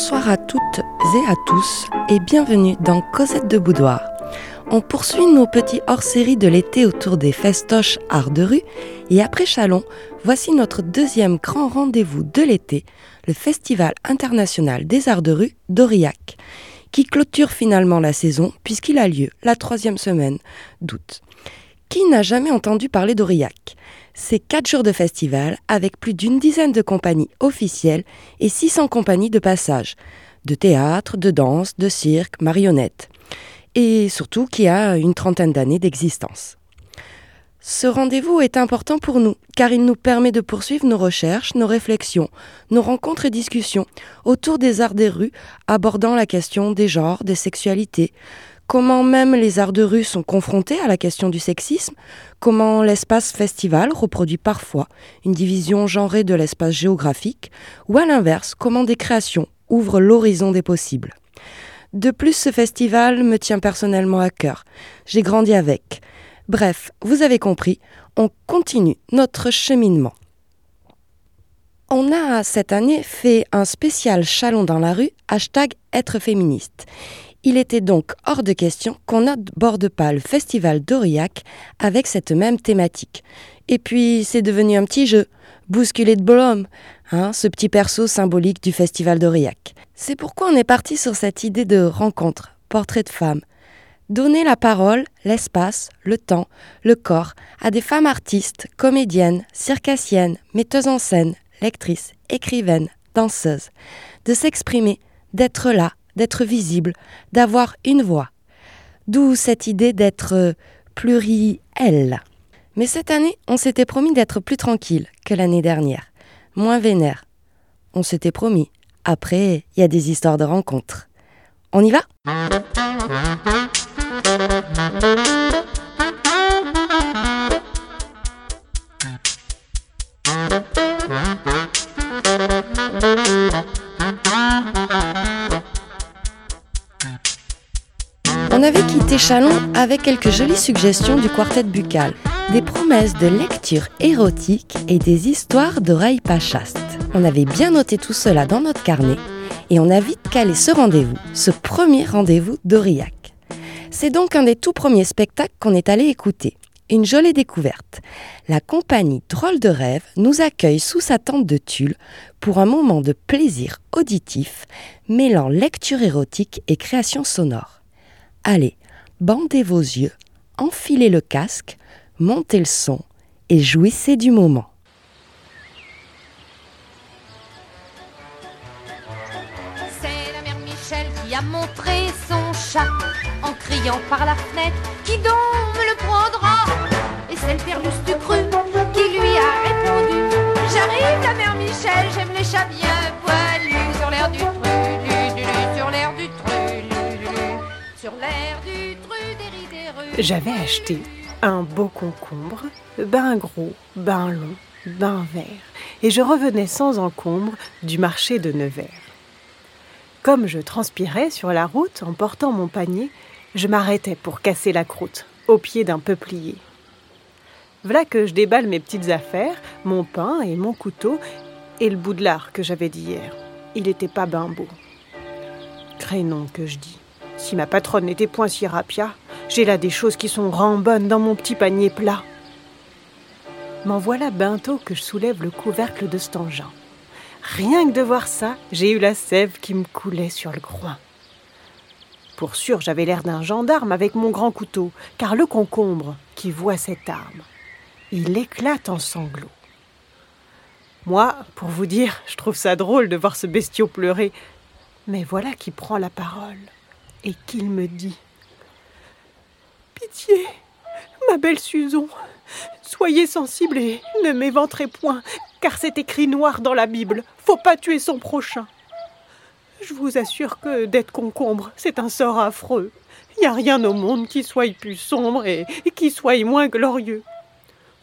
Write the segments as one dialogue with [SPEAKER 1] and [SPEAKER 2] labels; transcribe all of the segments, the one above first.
[SPEAKER 1] Bonsoir à toutes et à tous et bienvenue dans Cosette de Boudoir. On poursuit nos petits hors-série de l'été autour des festoches art de rue et après Chalon, voici notre deuxième grand rendez-vous de l'été, le Festival international des arts de rue d'Aurillac, qui clôture finalement la saison puisqu'il a lieu la troisième semaine d'août. Qui n'a jamais entendu parler d'Aurillac? C'est quatre jours de festival avec plus d'une dizaine de compagnies officielles et 600 compagnies de passage, de théâtre, de danse, de cirque, marionnettes. Et surtout qui a une trentaine d'années d'existence. Ce rendez-vous est important pour nous, car il nous permet de poursuivre nos recherches, nos réflexions, nos rencontres et discussions autour des arts des rues, abordant la question des genres, des sexualités, comment même les arts de rue sont confrontés à la question du sexisme, comment l'espace festival reproduit parfois une division genrée de l'espace géographique, ou à l'inverse, comment des créations ouvrent l'horizon des possibles? De plus, ce festival me tient personnellement à cœur. J'ai grandi avec. Bref, vous avez compris, on continue notre cheminement. On a cette année fait un spécial chalon dans la rue, hashtag être féministe. Il était donc hors de question qu'on n'aborde pas le festival d'Aurillac avec cette même thématique. Et puis, c'est devenu un petit jeu, bousculé de bolhomme, hein, ce petit perso symbolique du festival d'Aurillac. C'est pourquoi on est parti sur cette idée de rencontre, portrait de femme. Donner la parole, l'espace, le temps, le corps à des femmes artistes, comédiennes, circassiennes, metteuses en scène, lectrices, écrivaines, danseuses. De s'exprimer, d'être là, d'être visible, d'avoir une voix. D'où cette idée d'être plurielle. Mais cette année, on s'était promis d'être plus tranquille que l'année dernière, moins vénère. On s'était promis. Après, il y a des histoires de rencontres. On y va? Avait quitté Chalon avec quelques jolies suggestions du quartet buccal, des promesses de lecture érotique et des histoires d'oreilles pas chastes. On avait bien noté tout cela dans notre carnet et on a vite calé ce rendez-vous, ce premier rendez-vous d'Aurillac. C'est donc un des tout premiers spectacles qu'on est allé écouter. Une jolie découverte. La compagnie Drôle de rêve nous accueille sous sa tente de tulle pour un moment de plaisir auditif mêlant lecture érotique et création sonore. Allez, bandez vos yeux, enfilez le casque, montez le son et jouissez du moment.
[SPEAKER 2] C'est la mère Michel qui a montré son chat en criant par la fenêtre Qui donc me le prendra Et c'est le père Lustucru qui lui a répondu. J'arrive la mère Michel, j'aime les chats bien poilus
[SPEAKER 3] J'avais acheté un beau concombre, ben gros, ben long, ben vert, et je revenais sans encombre du marché de Nevers. Comme je transpirais sur la route en portant mon panier, je m'arrêtais pour casser la croûte au pied d'un peuplier. Voilà que je déballe mes petites affaires, mon pain et mon couteau, et le bout de lard que j'avais d'hier. Il était pas ben beau. Crénon que je dis. Si ma patronne n'était point si rapia, j'ai là des choses qui sont rambonnes dans mon petit panier plat. M'en voilà bientôt que je soulève le couvercle de cet engin. Rien que de voir ça, j'ai eu la sève qui me coulait sur le groin. Pour sûr, j'avais l'air d'un gendarme avec mon grand couteau, car le concombre, qui voit cette arme, il éclate en sanglots. Moi, pour vous dire, je trouve ça drôle de voir ce bestiau pleurer. Mais voilà qui prend la parole et qu'il me dit Pitié, ma belle Susan, soyez sensible et ne m'éventrez point, car c'est écrit noir dans la Bible faut pas tuer son prochain. Je vous assure que d'être concombre, c'est un sort affreux. Il n'y a rien au monde qui soit plus sombre et, qui soit moins glorieux.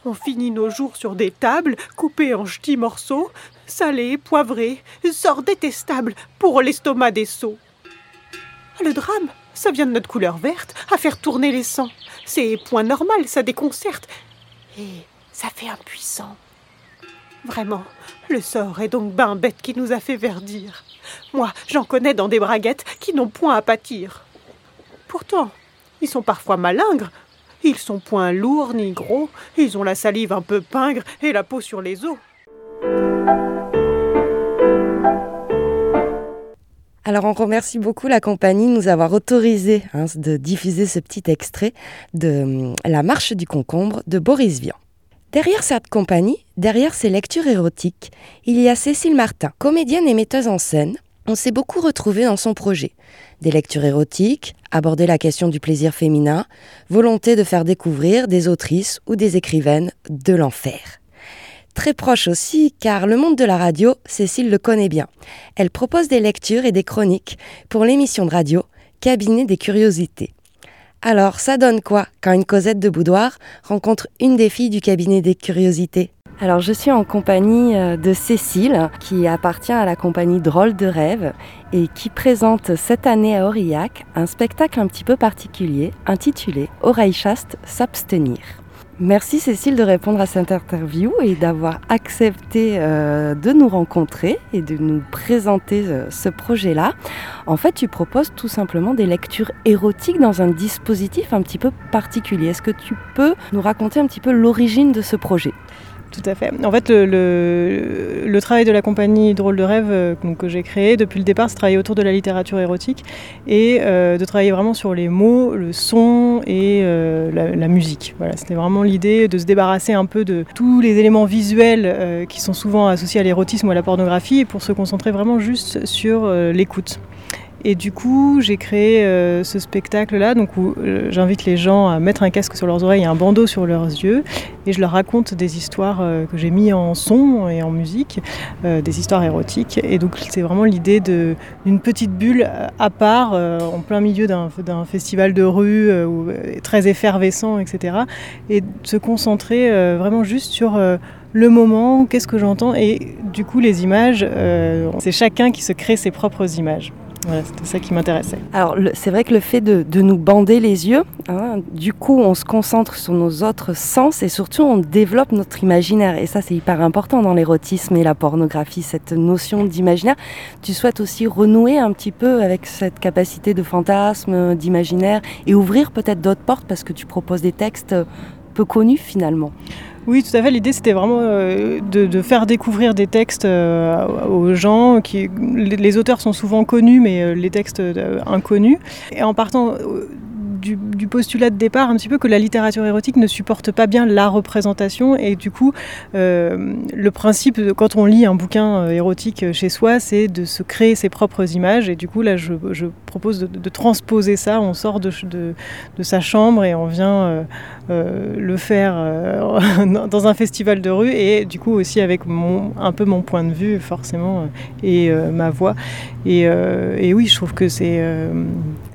[SPEAKER 3] On finit nos jours sur des tables, coupées en ch'tis morceaux, salés, poivrés, sort détestable pour l'estomac des sots. Le drame, ça vient de notre couleur verte, à faire tourner les sangs. C'est point normal, ça déconcerte. Et ça fait impuissant. Vraiment, le sort est donc ben bête qui nous a fait verdir. Moi, j'en connais dans des braguettes qui n'ont point à pâtir. Pourtant, ils sont parfois malingres. Ils sont point lourds ni gros. Ils ont la salive un peu pingre et la peau sur les os.
[SPEAKER 1] Alors on remercie beaucoup la compagnie de nous avoir autorisé hein, de diffuser ce petit extrait de hum, La marche du concombre de Boris Vian. Derrière cette compagnie, derrière ces lectures érotiques, il y a Cécile Martin, comédienne et metteuse en scène. On s'est beaucoup retrouvé dans son projet. Des lectures érotiques, aborder la question du plaisir féminin, volonté de faire découvrir des autrices ou des écrivaines de l'enfer. Très proche aussi, car le monde de la radio, Cécile le connaît bien. Elle propose des lectures et des chroniques pour l'émission de radio Cabinet des curiosités. Alors, ça donne quoi quand une Cosette de Boudoir rencontre une des filles du cabinet des curiosités? Alors je suis en compagnie euh, de Cécile qui appartient à la compagnie Drôle de rêve et qui présente cette année à Aurillac un spectacle un petit peu particulier intitulé Oreille chaste s'abstenir. Merci Cécile de répondre à cette interview et d'avoir accepté euh, de nous rencontrer et de nous présenter euh, ce projet-là. En fait, tu proposes tout simplement des lectures érotiques dans un dispositif un petit peu particulier. Est-ce que tu peux nous raconter un petit peu l'origine de ce projet?
[SPEAKER 4] Tout à fait. En fait, le, travail de la compagnie Drôle de rêve euh, que j'ai créé depuis le départ, c'est travailler autour de la littérature érotique et euh, de travailler vraiment sur les mots, le son et euh, la, musique. Voilà, c'était vraiment l'idée de se débarrasser un peu de tous les éléments visuels qui sont souvent associés à l'érotisme ou à la pornographie pour se concentrer vraiment juste sur l'écoute. Et du coup, j'ai créé euh, ce spectacle-là, donc où euh, j'invite les gens à mettre un casque sur leurs oreilles et un bandeau sur leurs yeux, et je leur raconte des histoires euh, que j'ai mis en son et en musique, des histoires érotiques. Et donc, c'est vraiment l'idée d'une petite bulle à part, en plein milieu d'un festival de rue très effervescent, etc. Et de se concentrer vraiment juste sur le moment, qu'est-ce que j'entends, et du coup, les images, c'est chacun qui se crée ses propres images. Voilà, c'était ça qui m'intéressait.
[SPEAKER 1] Alors, c'est vrai que le fait de, nous bander les yeux, hein, du coup, on se concentre sur nos autres sens et surtout, on développe notre imaginaire. Et ça, c'est hyper important dans l'érotisme et la pornographie, cette notion d'imaginaire. Tu souhaites aussi renouer un petit peu avec cette capacité de fantasme, d'imaginaire et ouvrir peut-être d'autres portes parce que tu proposes des textes peu connus finalement.
[SPEAKER 4] Oui, tout à fait. L'idée, c'était vraiment euh, de, faire découvrir des textes euh, aux gens. Qui, les, auteurs sont souvent connus, mais euh, les textes inconnus. Et en partant du, postulat de départ un petit peu que la littérature érotique ne supporte pas bien la représentation. Et du coup euh, le principe quand on lit un bouquin euh, érotique chez soi c'est de se créer ses propres images. Et du coup là je, propose de, transposer ça. On sort de, de, sa chambre et on vient euh, le faire dans un festival de rue. Et du coup aussi avec mon, un peu mon point de vue forcément et ma voix et, et, oui je trouve que c'est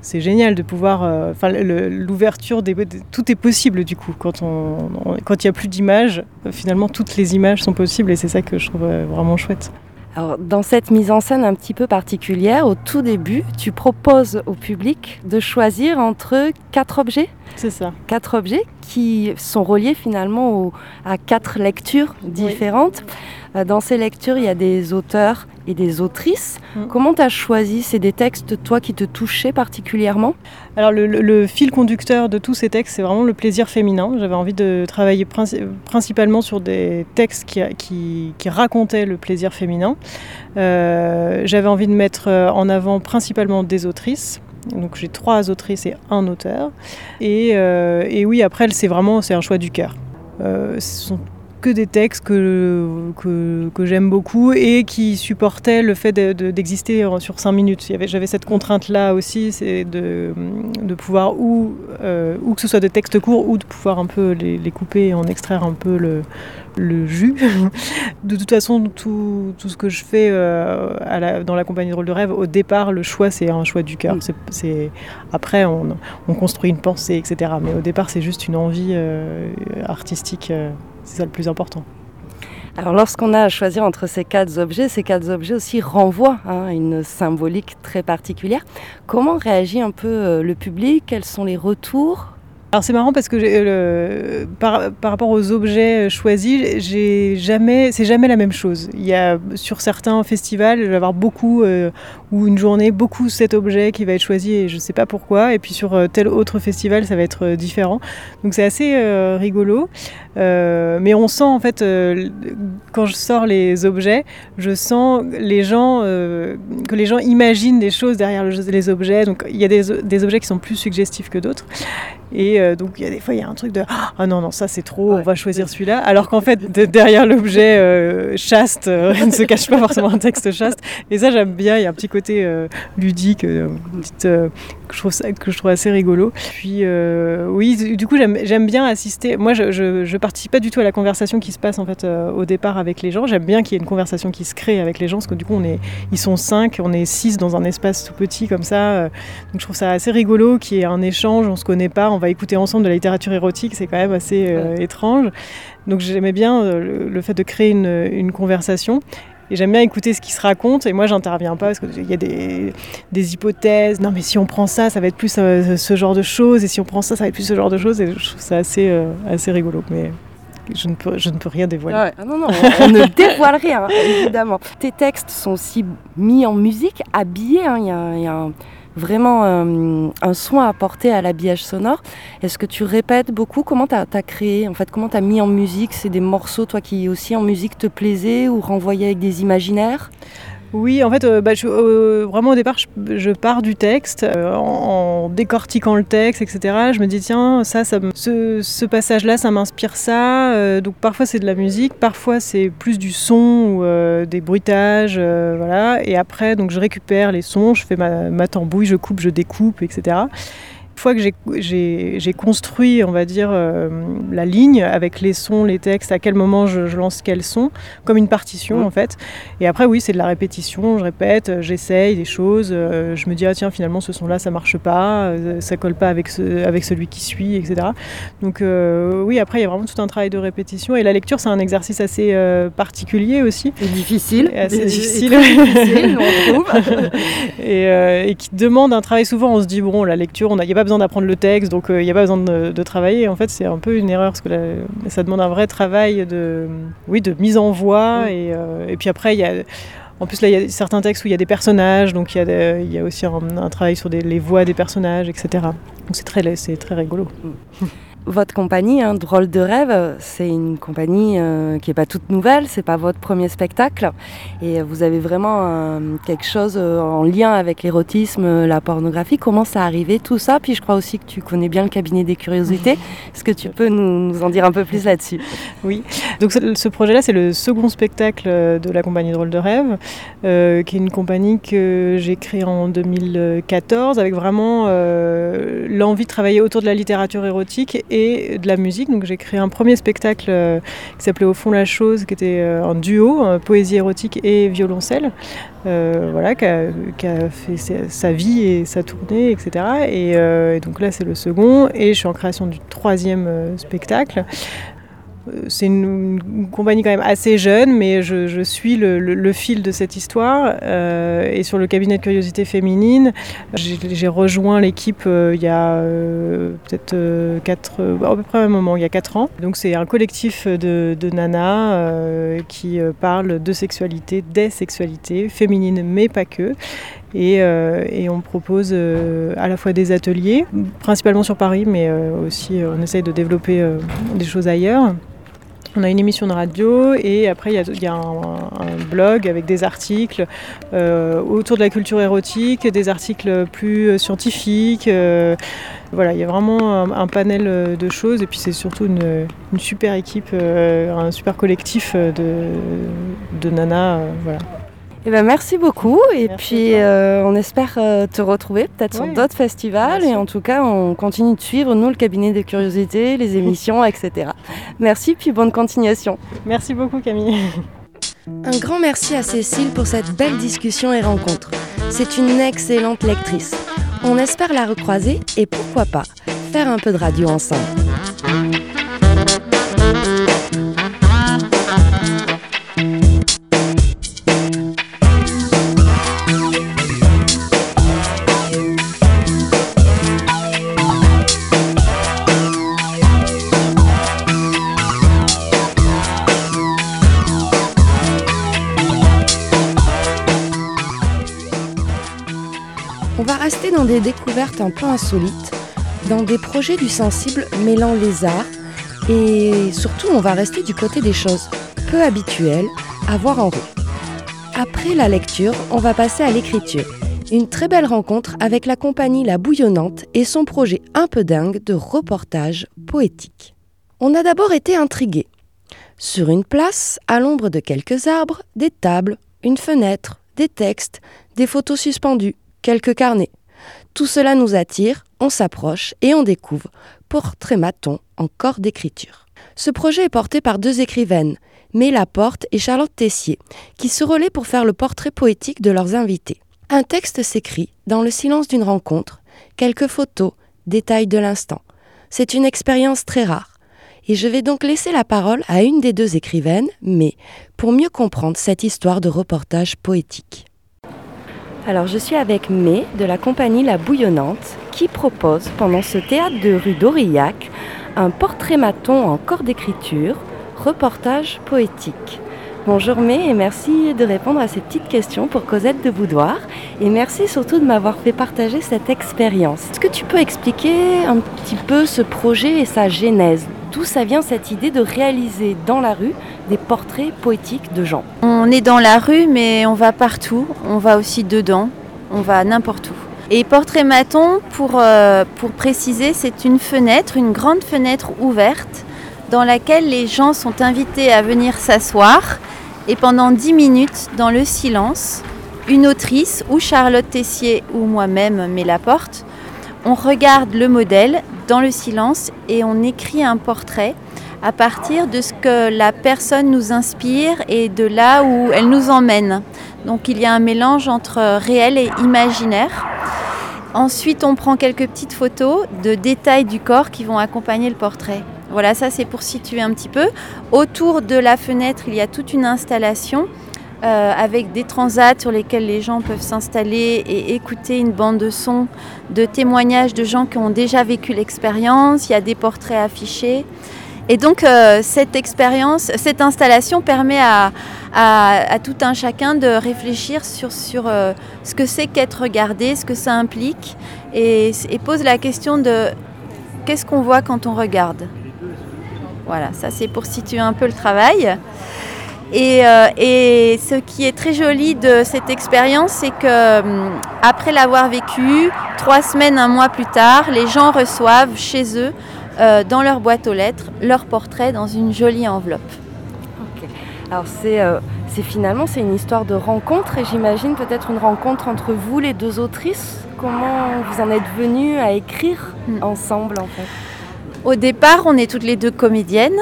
[SPEAKER 4] c'est génial de pouvoir enfin l'ouverture des tout est possible du coup quand on, quand il n'y a plus d'images finalement toutes les images sont possibles et c'est ça que je trouve euh, vraiment chouette
[SPEAKER 1] alors, dans cette mise en scène un petit peu particulière, au tout début, tu proposes au public de choisir entre quatre objets?
[SPEAKER 4] C'est ça.
[SPEAKER 1] Quatre objets qui sont reliés finalement à quatre lectures différentes. Euh, dans ces lectures, il y a des auteurs et des autrices. Mm. Comment tu as choisi C'est des textes, toi, qui te touchaient particulièrement?
[SPEAKER 4] Alors, le, fil conducteur de tous ces textes, c'est vraiment le plaisir féminin. J'avais envie de travailler principalement sur des textes qui, qui, racontaient le plaisir féminin. Euh, j'avais envie de mettre euh, en avant principalement des autrices. Donc j'ai trois autrices et un auteur. Et, et oui, après, c'est vraiment c'est un choix du cœur. ce sont que des textes que, que, j'aime beaucoup et qui supportaient le fait d'exister sur cinq minutes. J'avais cette contrainte-là aussi, c'est de, de, pouvoir ou, euh, ou que ce soit des textes courts ou de pouvoir un peu les, couper et en extraire un peu le, le jus. de toute façon, tout, tout, ce que je fais euh, à la, dans la compagnie de rôle de rêve, au départ, le choix, c'est un choix du cœur. C'est, après, on, on, construit une pensée, etc. Mais au départ, c'est juste une envie euh, artistique. C'est ça le plus important.
[SPEAKER 1] Alors lorsqu'on a à choisir entre ces quatre objets, ces quatre objets aussi renvoient hein, à une symbolique très particulière. Comment réagit un peu euh, le public? Quels sont les retours?
[SPEAKER 4] Alors c'est marrant parce que euh, par, par, rapport aux objets choisis, j'ai jamais, c'est jamais la même chose. Il y a sur certains festivals, je vais avoir beaucoup euh, ou une journée beaucoup cet objet qui va être choisi et je ne sais pas pourquoi. Et puis sur euh, tel autre festival, ça va être différent. Donc c'est assez rigolo. Mais on sent en fait quand je sors les objets, je sens les gens que les gens imaginent des choses derrière les objets. Donc il y a des, des objets qui sont plus suggestifs que d'autres. Et euh, donc, il y a des fois, il y a un truc de Ah non, non, ça c'est trop, on va choisir celui-là. Alors qu'en fait, derrière l'objet euh, chaste, euh, ne se cache pas forcément un texte chaste. Et ça, j'aime bien. Il y a un petit côté ludique, petite, que, je trouve que je trouve assez rigolo. Puis, oui, du coup, j'aime bien assister. Moi, je, je, participe pas du tout à la conversation qui se passe en fait au départ avec les gens. J'aime bien qu'il y ait une conversation qui se crée avec les gens, parce que du coup, on est, ils sont cinq, on est six dans un espace tout petit comme ça. donc, je trouve ça assez rigolo qu'il y ait un échange. On se connaît pas, on va écouter ensemble de la littérature érotique, c'est quand même assez euh, étrange. Donc j'aimais bien euh, le, fait de créer une, conversation. Et j'aime bien écouter ce qui se raconte. Et moi, j'interviens pas parce qu'il y a des, hypothèses. Non, mais si on prend ça, ça va être plus euh, ce genre de choses. Et si on prend ça, ça va être plus ce genre de choses. Et je trouve ça assez, assez rigolo. Mais je ne, peux, je ne peux rien dévoiler.
[SPEAKER 1] Ah non, non, on, ne dévoile rien, évidemment. Tes textes sont aussi mis en musique, habillés. Hein. Il y, a, un vraiment euh, un soin apporté à l'habillage sonore. Est-ce que tu répètes beaucoup? Comment tu as, créé En fait, comment tu as mis en musique? C'est des morceaux, toi, qui aussi en musique te plaisaient ou renvoyaient avec des imaginaires?
[SPEAKER 4] Oui, en fait, euh, bah, euh, vraiment au départ, je, pars du texte, euh, en, décortiquant le texte, etc. Je me dis, tiens, ça, ça ce, passage-là, ça m'inspire ça. donc parfois c'est de la musique, parfois c'est plus du son ou des bruitages, voilà. Et après, donc je récupère les sons, je fais ma, ma tambouille, je coupe, je découpe, etc fois que j'ai construit, on va dire, euh, la ligne avec les sons, les textes, à quel moment je, lance quels sons, comme une partition en fait. Et après, oui, c'est de la répétition, je répète, euh, j'essaye des choses, euh, je me dis, ah tiens, finalement, ce son-là, ça marche pas, ça colle pas avec, ce, avec celui qui suit, etc. Donc, oui, après, il y a vraiment tout un travail de répétition. Et la lecture, c'est un exercice assez particulier aussi.
[SPEAKER 1] Et difficile.
[SPEAKER 4] assez difficile. difficile on trouve. et, qui demande un travail souvent, on se dit, bon, la lecture, il n'y a pas besoin d'apprendre le texte, donc euh, il n'y a pas besoin de, travailler. En fait, c'est un peu une erreur parce que ça demande un vrai travail de, oui, de mise en voix. Et, euh, et, puis après, il y a. En plus, là, il y a certains textes où il y a des personnages, donc il y a, il y a aussi un, travail sur des, les voix des personnages, etc. Donc c'est très, très rigolo.
[SPEAKER 1] Mm. Votre compagnie, hein, Drôle de rêve, c'est une compagnie euh, qui n'est pas toute nouvelle, c'est pas votre premier spectacle. Et vous avez vraiment euh, quelque chose euh, en lien avec l'érotisme, la pornographie. Comment ça arrivé tout ça? Puis je crois aussi que tu connais bien le cabinet des curiosités. Est-ce que tu peux nous, en dire un peu plus là-dessus?
[SPEAKER 4] Oui. Donc ce projet-là, c'est le second spectacle de la compagnie Drôle de rêve, qui est une compagnie que j'ai créée en 2014 avec vraiment l'envie de travailler autour de la littérature érotique et de la musique. Donc j'ai créé un premier spectacle euh, qui s'appelait Au fond la chose, qui était euh, un duo, poésie érotique et violoncelle, euh, voilà, qui a, fait sa, vie et sa tournée, etc. Et, donc là c'est le second, et je suis en création du troisième spectacle c'est une, compagnie quand même assez jeune, mais je, suis le, fil de cette histoire. Euh, et sur le cabinet de curiosité féminine, j'ai rejoint l'équipe euh, il y a euh, peut-être à peu près un moment, il y a quatre ans. Donc c'est un collectif de, nanas qui parle de sexualité, des sexualités féminines, mais pas que. Et, on propose à la fois des ateliers, principalement sur Paris, mais aussi on essaye de développer des choses ailleurs. On a une émission de radio et après il y a, un, blog avec des articles euh, autour de la culture érotique, des articles plus euh, scientifiques. Euh, voilà, il y a vraiment un, panel de choses et puis c'est surtout une, super équipe, un super collectif de, de nanas. voilà.
[SPEAKER 1] Eh ben, merci beaucoup et puis euh, on espère euh, te retrouver peut-être sur d'autres festivals et en tout cas on continue de suivre nous le cabinet des curiosités, les émissions, etc. Merci puis bonne continuation.
[SPEAKER 4] Merci beaucoup Camille.
[SPEAKER 1] Un grand merci à Cécile pour cette belle discussion et rencontre. C'est une excellente lectrice. On espère la recroiser et pourquoi pas faire un peu de radio ensemble. Rester dans des découvertes un peu insolites, dans des projets du sensible mêlant les arts, et surtout on va rester du côté des choses peu habituelles à voir en rue. Après la lecture, on va passer à l'écriture. Une très belle rencontre avec la compagnie La Bouillonnante et son projet un peu dingue de reportage poétique. On a d'abord été intrigués. Sur une place, à l'ombre de quelques arbres, des tables, une fenêtre, des textes, des photos suspendues, quelques carnets. Tout cela nous attire, on s'approche et on découvre Portrait Maton en d'écriture. Ce projet est porté par deux écrivaines, Mé Laporte et Charlotte Tessier, qui se relaient pour faire le portrait poétique de leurs invités. Un texte s'écrit dans le silence d'une rencontre, quelques photos, détails de l'instant. C'est une expérience très rare et je vais donc laisser la parole à une des deux écrivaines, mais pour mieux comprendre cette histoire de reportage poétique. Alors je suis avec May de la compagnie La Bouillonnante qui propose pendant ce théâtre de rue d'Aurillac un portrait maton en corps d'écriture, reportage poétique. Bonjour May et merci de répondre à ces petites questions pour Cosette de Boudoir et merci surtout de m'avoir fait partager cette expérience. Est-ce que tu peux expliquer un petit peu ce projet et sa genèse? D'où ça vient cette idée de réaliser dans la rue des portraits poétiques de gens?
[SPEAKER 5] On est dans la rue, mais on va partout. On va aussi dedans. On va n'importe où. Et portrait maton, pour, euh, pour préciser, c'est une fenêtre, une grande fenêtre ouverte dans laquelle les gens sont invités à venir s'asseoir et pendant 10 minutes, dans le silence, une autrice, ou Charlotte Tessier ou moi-même, met la porte, on regarde le modèle dans le silence et on écrit un portrait à partir de ce que la personne nous inspire et de là où elle nous emmène. Donc il y a un mélange entre réel et imaginaire. Ensuite, on prend quelques petites photos de détails du corps qui vont accompagner le portrait. Voilà, ça c'est pour situer un petit peu. Autour de la fenêtre, il y a toute une installation euh, avec des transats sur lesquels les gens peuvent s'installer et écouter une bande de son de témoignages de gens qui ont déjà vécu l'expérience. Il y a des portraits affichés. Et donc euh, cette expérience, cette installation permet à, tout un chacun de réfléchir sur, euh, ce que c'est qu'être regardé, ce que ça implique, et pose la question de qu'est-ce qu'on voit quand on regarde. Voilà, ça c'est pour situer un peu le travail. Euh, et, ce qui est très joli de cette expérience, c'est que hum, après l'avoir vécu, trois semaines, un mois plus tard, les gens reçoivent chez eux, euh, dans leur boîte aux lettres, leur portrait dans une jolie enveloppe.
[SPEAKER 1] Alors euh, c'est finalement c'est une histoire de rencontre et j'imagine peut-être une rencontre entre vous les deux autrices. Comment vous en êtes venues à écrire hmm. ensemble en fait?
[SPEAKER 5] Au départ, on est toutes les deux comédiennes.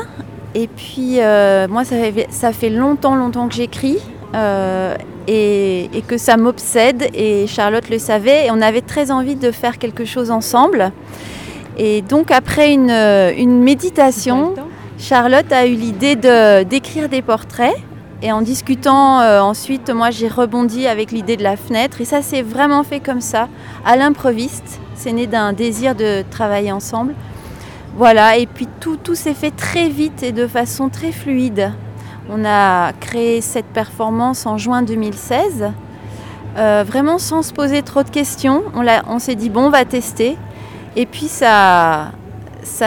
[SPEAKER 5] Et puis, euh, moi, ça fait, longtemps, longtemps que j'écris euh, et, que ça m'obsède. Et Charlotte le savait. Et on avait très envie de faire quelque chose ensemble. Et donc, après une, méditation, Charlotte a eu l'idée d'écrire des portraits. Et en discutant euh, ensuite, moi, j'ai rebondi avec l'idée de la fenêtre. Et ça s'est vraiment fait comme ça, à l'improviste. C'est né d'un désir de travailler ensemble. Voilà, et puis tout, s'est fait très vite et de façon très fluide. On a créé cette performance en juin 2016, euh, vraiment sans se poser trop de questions. On, s'est dit, bon, on va tester. Et puis ça,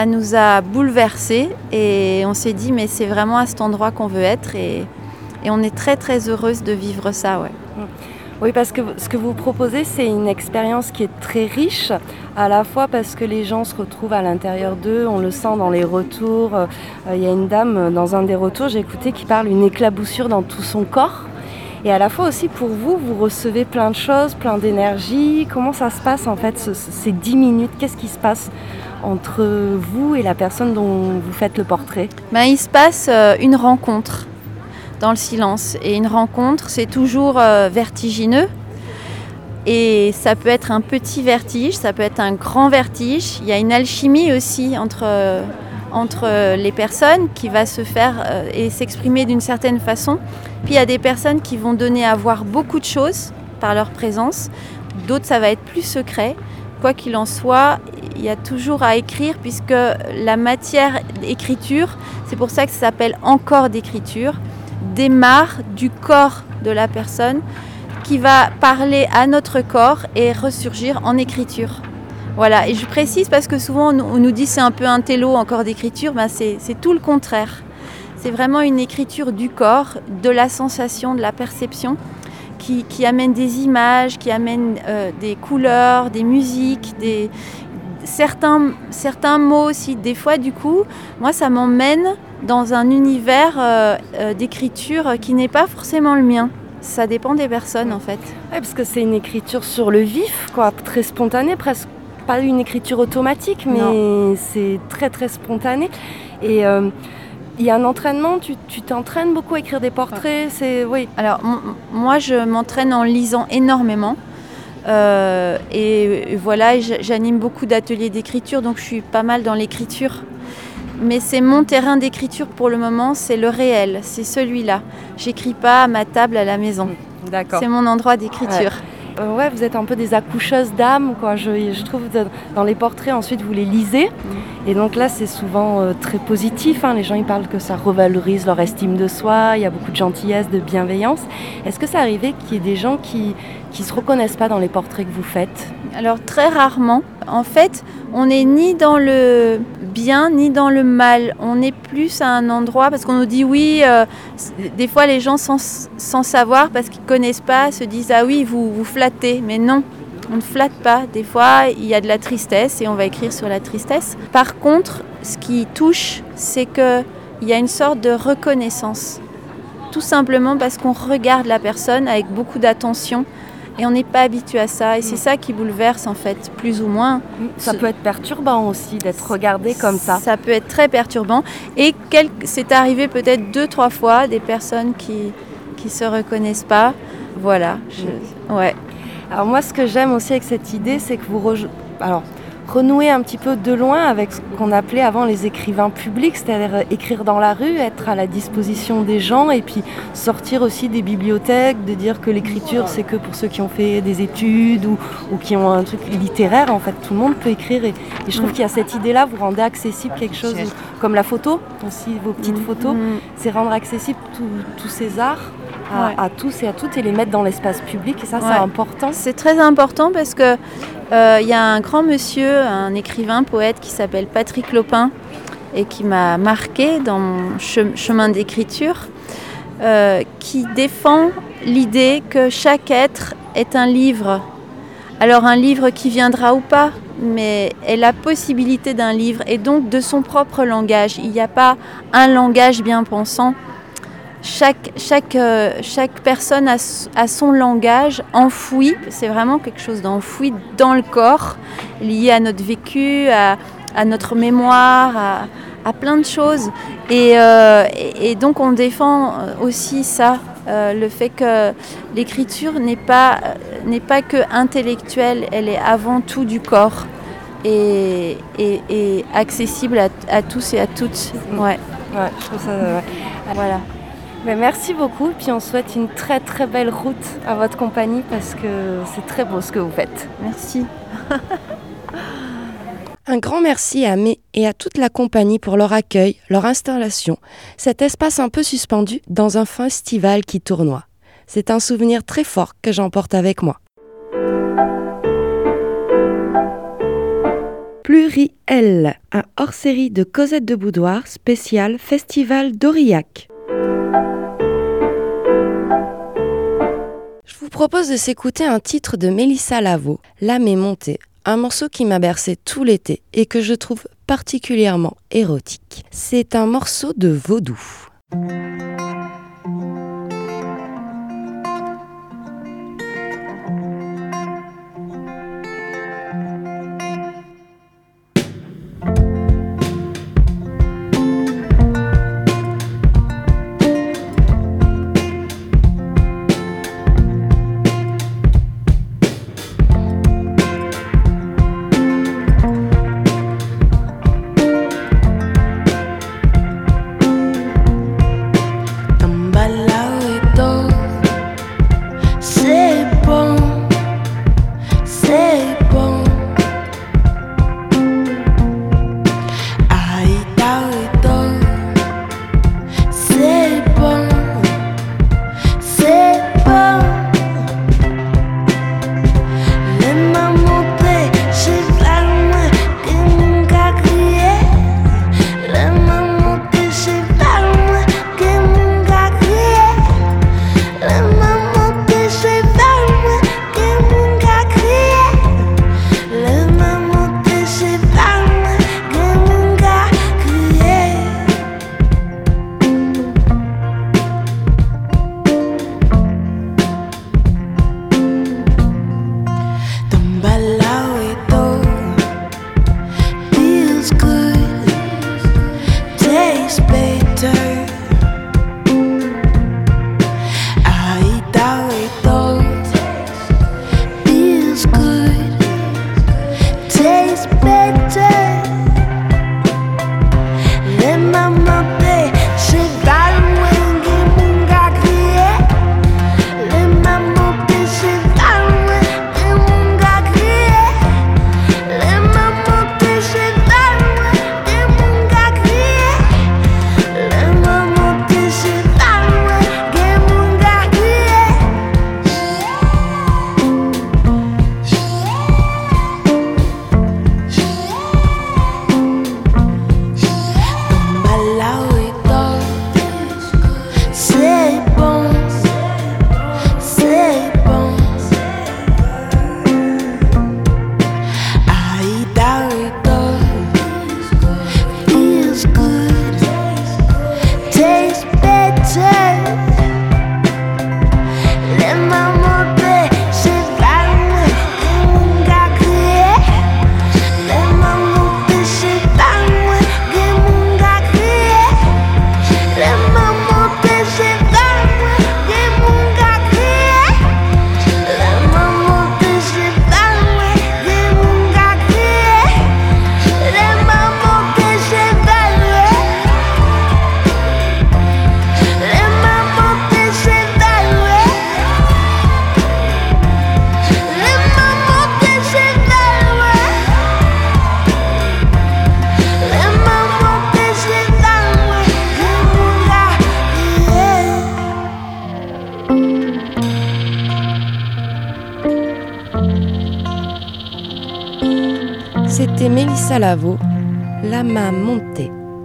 [SPEAKER 5] nous a bouleversés et on s'est dit, mais c'est vraiment à cet endroit qu'on veut être. Et, on est très, très heureuse de vivre ça.
[SPEAKER 1] Oui, parce que ce que vous proposez, c'est une expérience qui est très riche, à la fois parce que les gens se retrouvent à l'intérieur d'eux, on le sent dans les retours. Euh, il y a une dame dans un des retours, j'ai écouté, qui parle une éclaboussure dans tout son corps. Et à la fois aussi pour vous, vous recevez plein de choses, plein d'énergie. Comment ça se passe en fait ces dix minutes? Qu'est-ce qui se passe entre vous et la personne dont vous faites le portrait?
[SPEAKER 5] Ben, Il se passe euh, une rencontre dans le silence. Et une rencontre, c'est toujours euh, vertigineux. Et ça peut être un petit vertige, ça peut être un grand vertige. Il y a une alchimie aussi entre, entre les personnes qui va se faire euh, et s'exprimer d'une certaine façon. Puis il y a des personnes qui vont donner à voir beaucoup de choses par leur présence. D'autres, ça va être plus secret. Quoi qu'il en soit, il y a toujours à écrire puisque la matière d'écriture, c'est pour ça que ça s'appelle encore d'écriture démarre du corps de la personne qui va parler à notre corps et ressurgir en écriture. Voilà, et je précise parce que souvent on nous dit c'est un peu un télo encore d'écriture, ben c'est tout le contraire. C'est vraiment une écriture du corps, de la sensation, de la perception, qui, amène des images, qui amène euh, des couleurs, des musiques, des, certains, certains mots aussi. Des fois, du coup, moi, ça m'emmène dans un univers euh, euh, d'écriture qui n'est pas forcément le mien. Ça dépend des personnes, en fait.
[SPEAKER 1] Oui, parce que c'est une écriture sur le vif, quoi, très spontanée, presque pas une écriture automatique, mais c'est très très spontané. Et euh, il y a un entraînement, tu t'entraînes beaucoup à écrire des portraits, c'est oui.
[SPEAKER 5] Alors moi je m'entraîne en lisant énormément. Euh, et, voilà, j'anime beaucoup d'ateliers d'écriture, donc je suis pas mal dans l'écriture. Mais c'est mon terrain d'écriture pour le moment, c'est le réel, c'est celui-là. J'écris pas à ma table à la maison.
[SPEAKER 1] D'accord.
[SPEAKER 5] C'est mon endroit d'écriture.
[SPEAKER 1] Euh, ouais, vous êtes un peu des accoucheuses d'âme, quoi. Je, trouve dans les portraits, ensuite, vous les lisez. Mm. Et donc là, c'est souvent euh, très positif. Hein. Les gens, ils parlent que ça revalorise leur estime de soi. Il y a beaucoup de gentillesse, de bienveillance. Est-ce que ça arrivé qu'il y ait des gens qui ne se reconnaissent pas dans les portraits que vous faites
[SPEAKER 5] Alors, très rarement. En fait, on n'est ni dans le bien ni dans le mal. On est plus à un endroit parce qu'on nous dit oui. Euh, des fois, les gens sans, savoir parce qu'ils connaissent pas se disent ah oui vous vous flattez, mais non. On ne flatte pas. Des fois, il y a de la tristesse et on va écrire sur la tristesse. Par contre, ce qui touche, c'est qu'il y a une sorte de reconnaissance. Tout simplement parce qu'on regarde la personne avec beaucoup d'attention et on n'est pas habitué à ça. Et c'est ça qui bouleverse en fait, plus ou moins.
[SPEAKER 1] Ça peut être perturbant aussi d'être regardé comme ça.
[SPEAKER 5] Ça peut être très perturbant. Et c'est arrivé peut-être deux, trois fois des personnes qui qui se reconnaissent pas. Voilà. ouais.
[SPEAKER 1] Alors moi, ce que j'aime aussi avec cette idée, c'est que vous alors renouer un petit peu de loin avec ce qu'on appelait avant les écrivains publics, c'est-à-dire euh, écrire dans la rue, être à la disposition des gens et puis sortir aussi des bibliothèques, de dire que l'écriture c'est que pour ceux qui ont fait des études ou, qui ont un truc littéraire, en fait tout le monde peut écrire et, je trouve qu'il y a cette idée-là, vous rendez accessible quelque chose comme la photo, aussi vos petites mm. photos, c'est rendre accessible tous ces arts à, tous et à toutes et les mettre dans l'espace public. Et ça, c'est important.
[SPEAKER 5] C'est très important parce que il y a un grand monsieur, un écrivain, poète qui s'appelle Patrick Lopin et qui m'a marqué dans mon chemin d'écriture, euh, qui défend l'idée que chaque être est un livre. Alors un livre qui viendra ou pas, mais est la possibilité d'un livre et donc de son propre langage. Il n'y a pas un langage bien pensant chaque, chaque, euh, chaque personne a, son langage enfoui, c'est vraiment quelque chose d'enfoui dans le corps, lié à notre vécu, à, notre mémoire, à, plein de choses. Euh, et, donc on défend aussi ça, euh, le fait que l'écriture n'est pas, n'est pas que intellectuelle, elle est avant tout du corps et, et, accessible à, tous et à toutes.
[SPEAKER 1] Ouais. Ouais, je trouve ça. Voilà merci beaucoup, puis on souhaite une très très belle route à votre compagnie parce que c'est très beau ce que vous faites.
[SPEAKER 5] Merci.
[SPEAKER 1] Un grand merci à Mé et à toute la compagnie pour leur accueil, leur installation, cet espace un peu suspendu dans un festival qui tournoie. C'est un souvenir très fort que j'emporte avec moi. Pluriel, un hors-série de Cosette de Boudoir spécial Festival d'Aurillac. Je vous propose de s'écouter un titre de Mélissa Lavo, L'âme est montée, un morceau qui m'a bercé tout l'été et que je trouve particulièrement érotique. C'est un morceau de vaudou.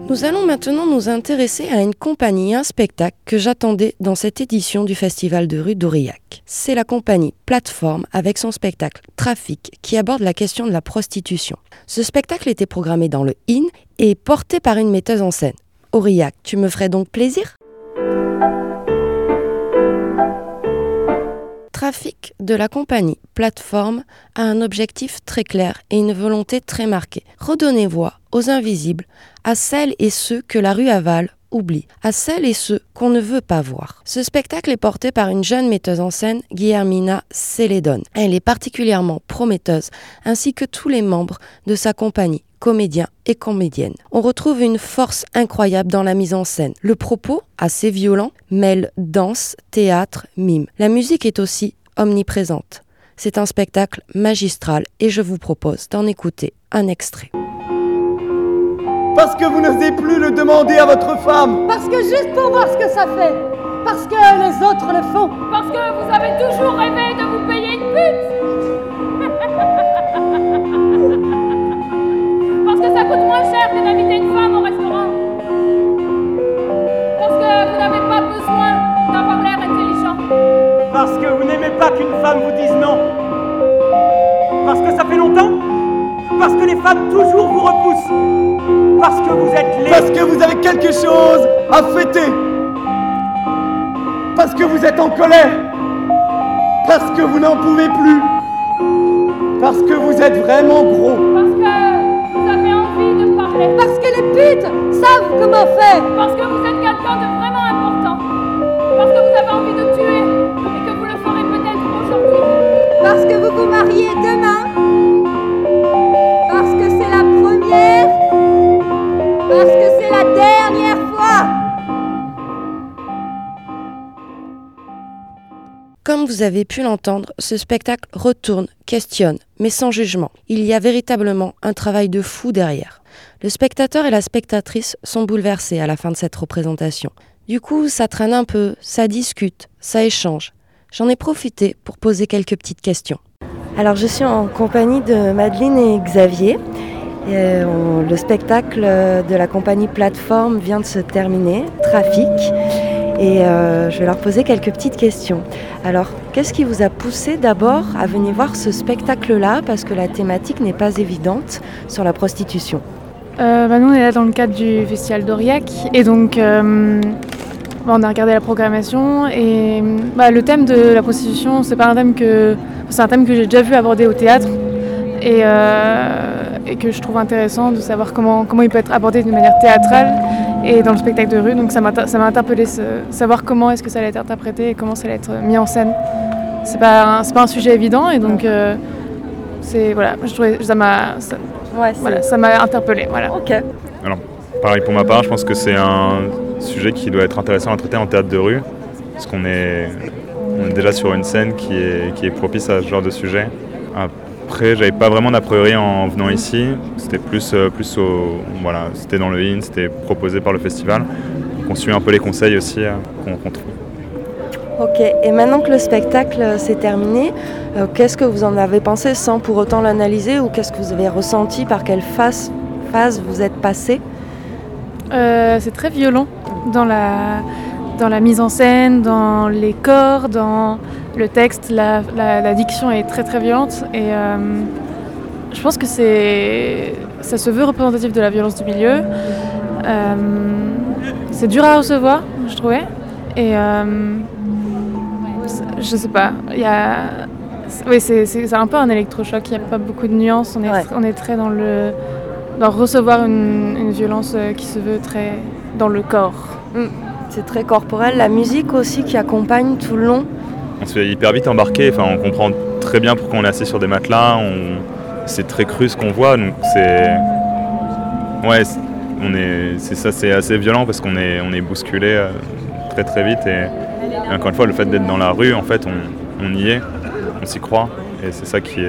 [SPEAKER 1] Nous allons maintenant nous intéresser à une compagnie un spectacle que j'attendais dans cette édition du Festival de rue d'Aurillac. C'est la compagnie Plateforme avec son spectacle Trafic qui aborde la question de la prostitution. Ce spectacle était programmé dans le IN et porté par une metteuse en scène. Aurillac, tu me ferais donc plaisir? Trafic de la compagnie Plateforme a un objectif très clair et une volonté très marquée. Redonner voix aux invisibles, à celles et ceux que la rue avale, oublie, à celles et ceux qu'on ne veut pas voir. Ce spectacle est porté par une jeune metteuse en scène, Guillermina Célédon. Elle est particulièrement prometteuse, ainsi que tous les membres de sa compagnie comédiens et comédiennes. On retrouve une force incroyable dans la mise en scène. Le propos, assez violent, mêle danse, théâtre, mime. La musique est aussi omniprésente. C'est un spectacle magistral et je vous propose d'en écouter un extrait.
[SPEAKER 6] Parce que vous n'osez plus le demander à votre femme.
[SPEAKER 7] Parce que juste pour voir ce que ça fait. Parce que les autres le font.
[SPEAKER 8] Parce que vous avez toujours rêvé de vous payer une pute. Parce que ça coûte moins cher que d'inviter une femme au restaurant. Parce que vous n'avez pas besoin d'avoir l'air intelligent.
[SPEAKER 6] Parce que vous n'aimez pas qu'une femme vous dise non. Parce que ça fait longtemps. Parce que les femmes toujours vous repoussent. Parce que vous êtes laid. Parce que vous avez quelque chose à fêter. Parce que vous êtes en colère. Parce que vous n'en pouvez plus. Parce que vous êtes vraiment gros.
[SPEAKER 8] Parce que
[SPEAKER 7] les putes savent comment faire.
[SPEAKER 8] Parce que vous êtes quelqu'un de vraiment important. Parce que vous avez envie de tuer. Et que vous le ferez peut-être aujourd'hui.
[SPEAKER 7] Parce que vous vous mariez demain. Parce que c'est la première. Parce que c'est la dernière fois.
[SPEAKER 1] Comme vous avez pu l'entendre, ce spectacle retourne, questionne, mais sans jugement. Il y a véritablement un travail de fou derrière. Le spectateur et la spectatrice sont bouleversés à la fin de cette représentation. Du coup, ça traîne un peu, ça discute, ça échange. J'en ai profité pour poser quelques petites questions. Alors, je suis en compagnie de Madeleine et Xavier. Euh, le spectacle euh, de la compagnie Plateforme vient de se terminer, Trafic. Et euh, je vais leur poser quelques petites questions. Alors, qu'est-ce qui vous a poussé d'abord à venir voir ce spectacle-là? Parce que la thématique n'est pas évidente sur la prostitution.
[SPEAKER 9] Euh, bah, nous, on est là dans le cadre du Festival d'Aurillac. Et donc, euh, bah, on a regardé la programmation. Et bah, le thème de la prostitution, c'est pas un thème que, c'est un thème que j'ai déjà vu abordé au théâtre. Et, euh, et que je trouve intéressant de savoir comment, comment il peut être abordé d'une manière théâtrale et dans le spectacle de rue. Donc, ça m'a interpellé, savoir comment est-ce que ça allait être interprété et comment ça allait être mis en scène. C'est pas, pas un sujet évident. Et donc, c'est, voilà, je trouvais, ça m'a
[SPEAKER 1] Ouais,
[SPEAKER 9] voilà, ça m'a interpellé. Voilà.
[SPEAKER 1] Ok.
[SPEAKER 10] Pareil pour ma part, je pense que c'est un sujet qui doit être intéressant à traiter en théâtre de rue, parce qu'on est, on est déjà sur une scène qui est, qui est propice à ce genre de sujet. Après, j'avais pas vraiment d'a priori en venant ici, c'était plus, euh, plus au, voilà, c'était dans le IN, c'était proposé par le festival. On suit un peu les conseils aussi euh, qu'on qu'on trouve.
[SPEAKER 1] Ok. Et maintenant que le spectacle euh, s'est terminé, euh, qu'est-ce que vous en avez pensé sans pour autant l'analyser ou qu'est-ce que vous avez ressenti Par quelle phase, vous êtes passé?
[SPEAKER 9] Euh, c'est très violent dans la, dans la mise en scène, dans les corps, dans le texte. La, diction est très très violente et je pense que c'est, ça se veut représentatif de la violence du milieu. C'est dur à recevoir, je trouvais. Et je sais pas, il y a. c'est- Oui, c'est, c'est- c'est un peu un électrochoc, il n'y a pas beaucoup de nuances, on est,
[SPEAKER 1] Ouais.
[SPEAKER 9] on est très dans le dans recevoir une, une violence euh, qui se veut très dans le corps.
[SPEAKER 1] C'est très corporel. La musique aussi qui accompagne tout le long.
[SPEAKER 10] On se fait hyper vite embarquer, enfin, on comprend très bien pourquoi on est assis sur des matelas, on... c'est très cru ce qu'on voit, donc c'est... Ouais, c'est- on est... c'est ça, c'est assez violent parce qu'on est, on est bousculé euh, très très vite et... encore une fois, le fait d'être dans la rue, en fait, on, y est, on s'y croit et c'est ça qui,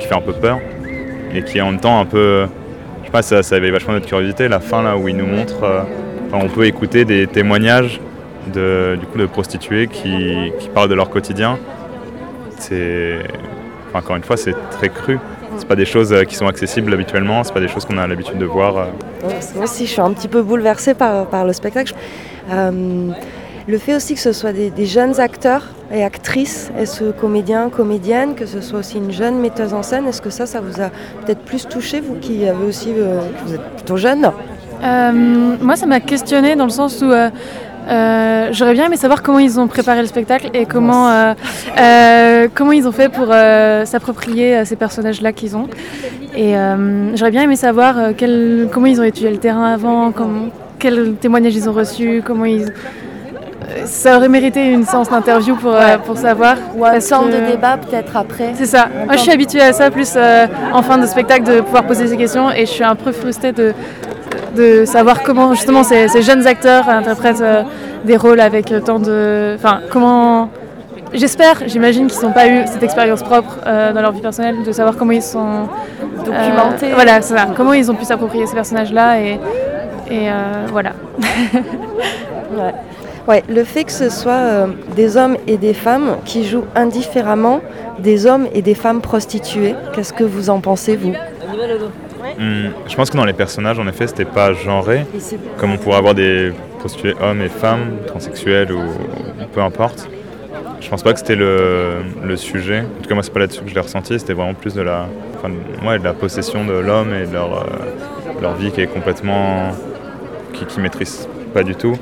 [SPEAKER 10] fait un peu peur et qui est en même temps un peu... Je sais pas, ça, ça éveille vachement notre curiosité, la fin là où il nous montre... euh, on peut écouter des témoignages de, du coup, de prostituées qui, parlent de leur quotidien. C'est, encore une fois, c'est très cru. C'est pas des choses euh, qui sont accessibles habituellement, c'est pas des choses qu'on a l'habitude de voir. euh.
[SPEAKER 1] Moi aussi, je suis un petit peu bouleversée par, le spectacle. Euh, le fait aussi que ce soit des, des jeunes acteurs et actrices, est-ce comédiens, comédiennes, que ce soit aussi une jeune metteuse en scène, est-ce que ça, ça vous a peut-être plus touché, vous qui avez aussi, euh, que vous êtes plutôt jeune?
[SPEAKER 9] Euh, moi, ça m'a questionné dans le sens où euh, euh, j'aurais bien aimé savoir comment ils ont préparé le spectacle et comment, euh, euh, comment ils ont fait pour s'approprier ces personnages-là qu'ils ont. Et j'aurais bien aimé savoir quel- comment ils ont étudié le terrain avant, comment, quels témoignages ils ont reçus, comment ils. Euh, Ça aurait mérité une séance d'interview pour, euh, pour savoir.
[SPEAKER 5] Ou une sorte de débat peut-être après.
[SPEAKER 9] c'est ça. Moi, je suis habituée à ça, plus euh, en fin de spectacle, de pouvoir poser ces questions. Et je suis un peu frustrée de, de savoir comment, justement, ces, ces jeunes acteurs interprètent euh, des rôles avec tant de. Enfin, comment. J'espère, j'imagine qu'ils n'ont pas eu cette expérience propre euh, dans leur vie personnelle, de savoir comment ils sont. euh,
[SPEAKER 5] Documentés.
[SPEAKER 9] voilà, ça. Comment ils ont pu s'approprier ces personnages-là. Et, et voilà.
[SPEAKER 1] Ouais. Ouais, le fait que ce soit euh, des hommes et des femmes qui jouent indifféremment des hommes et des femmes prostituées, qu'est-ce que vous en pensez, vous?
[SPEAKER 10] Hum, je pense que dans les personnages, en effet, c'était pas genré, comme on pourrait avoir des prostituées hommes et femmes, transsexuels ou, peu importe. Je pense pas que c'était le, le sujet. En tout cas, moi, c'est pas là-dessus que je l'ai ressenti. C'était vraiment plus de la, enfin, ouais, de la possession de l'homme et de leur, euh, leur vie qui est complètement. qui, qui maîtrise pas du tout.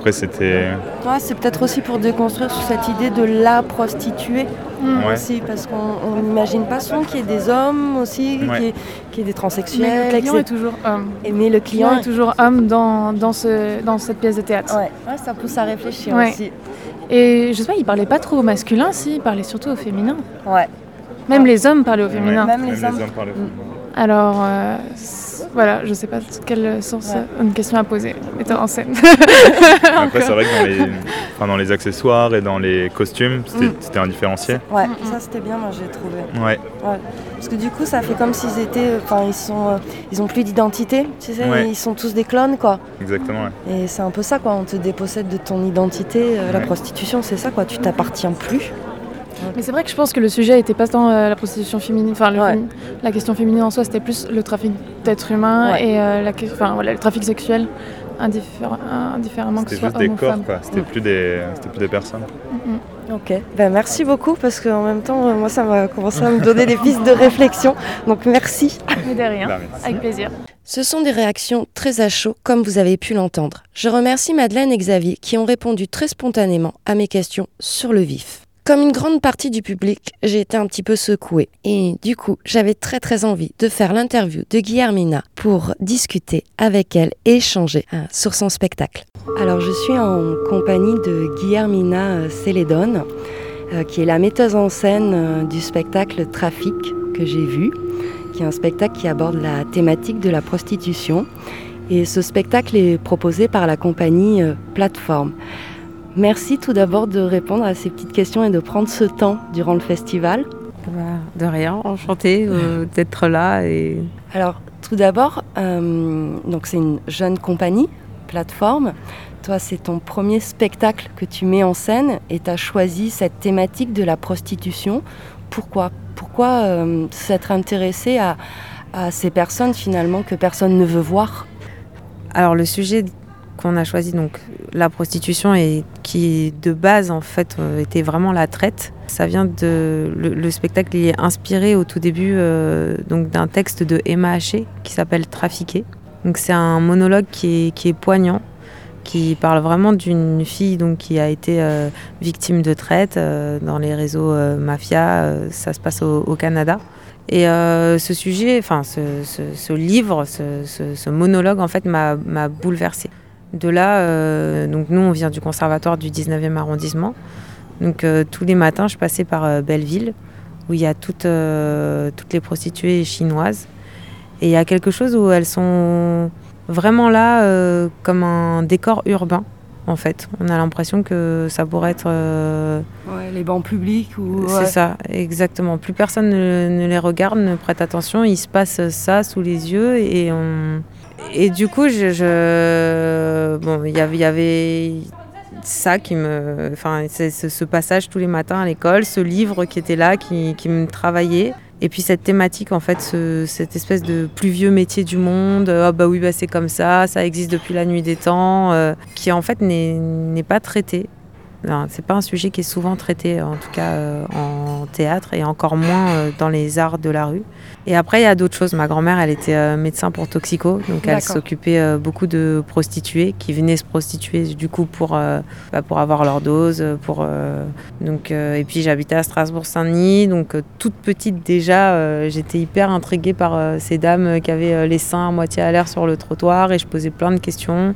[SPEAKER 10] Après, c'était.
[SPEAKER 1] Ouais, c'est peut-être aussi pour déconstruire sur cette idée de la prostituée
[SPEAKER 10] Ouais.
[SPEAKER 1] aussi, parce qu'on on n'imagine pas souvent qu'il y ait des hommes aussi,
[SPEAKER 10] Ouais.
[SPEAKER 1] qu'il y, ait- qu'il y ait des
[SPEAKER 9] Mais
[SPEAKER 1] transsexuels,
[SPEAKER 9] le client est toujours homme.
[SPEAKER 1] Et Mais le
[SPEAKER 9] Le client est toujours homme dans, dans, ce, dans cette pièce de théâtre.
[SPEAKER 1] Ouais, ouais, ça pousse à réfléchir
[SPEAKER 9] Ouais.
[SPEAKER 1] aussi.
[SPEAKER 9] Et je sais pas, il parlait pas trop au masculin, si, il parlait surtout au féminin.
[SPEAKER 1] Ouais.
[SPEAKER 9] Même les hommes parlaient au féminin.
[SPEAKER 1] Même
[SPEAKER 10] Même
[SPEAKER 1] les hommes.
[SPEAKER 10] parlaient.
[SPEAKER 9] Alors, euh, voilà, je sais pas quel sens,
[SPEAKER 1] Ouais.
[SPEAKER 9] euh, une question à poser, metteur en scène.
[SPEAKER 10] Après, c'est vrai que dans les, enfin, dans les accessoires et dans les costumes, c'était
[SPEAKER 1] Mm.
[SPEAKER 10] c'était indifférencié.
[SPEAKER 1] Ouais, ça c'était bien, moi j'ai trouvé.
[SPEAKER 10] Ouais.
[SPEAKER 1] Parce que du coup, ça fait comme s'ils étaient, enfin, ils sont, euh, ils ont plus d'identité, tu sais,
[SPEAKER 10] Ouais.
[SPEAKER 1] ils sont tous des clones, quoi.
[SPEAKER 10] Exactement, ouais.
[SPEAKER 1] Et c'est un peu ça, quoi. On te dépossède de ton identité. euh, La
[SPEAKER 10] Ouais.
[SPEAKER 1] prostitution, c'est ça, quoi. Tu t'appartiens plus.
[SPEAKER 9] Mais c'est vrai que je pense que le sujet était pas tant euh, la prostitution féminine, enfin le
[SPEAKER 1] Ouais.
[SPEAKER 9] fémin- la question féminine en soi, c'était plus le trafic d'êtres humains
[SPEAKER 1] Ouais.
[SPEAKER 9] et euh, la, que- enfin, voilà, le trafic sexuel, indiffé- indifféremment que ce
[SPEAKER 10] C'était
[SPEAKER 9] soit
[SPEAKER 10] juste des
[SPEAKER 9] homme ou
[SPEAKER 10] corps,
[SPEAKER 9] femme.
[SPEAKER 10] quoi. C'était plus, des... c'était plus des personnes.
[SPEAKER 1] Ok. Ben, merci beaucoup, parce qu'en même temps, euh, moi, ça m'a commencé à me donner des pistes de réflexion. Donc, merci.
[SPEAKER 9] Mais de rien,
[SPEAKER 10] Bah, merci.
[SPEAKER 9] avec plaisir.
[SPEAKER 1] Ce sont des réactions très à chaud, comme vous avez pu l'entendre. Je remercie Madeleine et Xavier qui ont répondu très spontanément à mes questions sur le vif. Comme une grande partie du public, j'ai été un petit peu secouée. Et du coup, j'avais très très envie de faire l'interview de Guillermina pour discuter avec elle et échanger hein, sur son spectacle. Alors, je suis en compagnie de Guillermina euh, Célédone, euh, qui est la metteuse en scène euh, du spectacle Trafic que j'ai vu qui est un spectacle qui aborde la thématique de la prostitution. Et ce spectacle est proposé par la compagnie Plateforme. Merci tout d'abord de répondre à ces petites questions et de prendre ce temps durant le festival.
[SPEAKER 11] Bah, de rien, enchantée euh, d'être là et
[SPEAKER 1] Alors, tout d'abord, euh, donc c'est une jeune compagnie, Plateforme. Toi, c'est ton premier spectacle que tu mets en scène et tu as choisi cette thématique de la prostitution. Pourquoi Pourquoi euh, s'être intéressé à, à ces personnes finalement que personne ne veut voir?
[SPEAKER 11] Alors le sujet qu'on a choisi donc la prostitution et qui de base en fait euh, était vraiment la traite. Ça vient de le, le spectacle il est inspiré au tout début euh, donc d'un texte de Emma Haché qui s'appelle Trafiquer. Donc c'est un monologue qui est, poignant qui parle vraiment d'une fille donc qui a été euh, victime de traite dans les réseaux mafia. ça se passe au, Canada. Et ce sujet, enfin ce, livre, ce, ce- monologue en fait m'a bouleversée. De là, euh, donc nous on vient du conservatoire du 19e arrondissement. Donc euh, tous les matins je passais par euh, Belleville où il y a toutes, toutes les prostituées chinoises. Et il y a quelque chose où elles sont vraiment là comme un décor urbain en fait. On a l'impression que ça pourrait être...
[SPEAKER 1] Ouais, les bancs publics ou.
[SPEAKER 11] c'est ça, exactement. Plus personne ne, ne les regarde, ne prête attention. Il se passe ça sous les yeux et on. Et du coup, je, bon, il y avait, ça qui me. Enfin, c'est ce, passage tous les matins à l'école, ce livre qui était là, qui, qui me travaillait. Et puis cette thématique, en fait, ce- cette espèce de plus vieux métier du monde, ah bah oui, bah c'est comme ça, ça existe depuis la nuit des temps, euh, qui en fait n'est pas traité. C'est pas un sujet qui est souvent traité, en tout cas euh, en théâtre, et encore moins euh, dans les arts de la rue. Et après, il y a d'autres choses. Ma grand-mère, elle était euh, médecin pour toxico, donc elle s'occupait beaucoup de prostituées qui venaient se prostituer du coup pour, bah, pour avoir leur dose. Pour, donc, et puis j'habitais à Strasbourg-Saint-Denis, donc toute petite déjà, j'étais hyper intriguée par ces dames qui avaient les seins à moitié à l'air sur le trottoir et je posais plein de questions.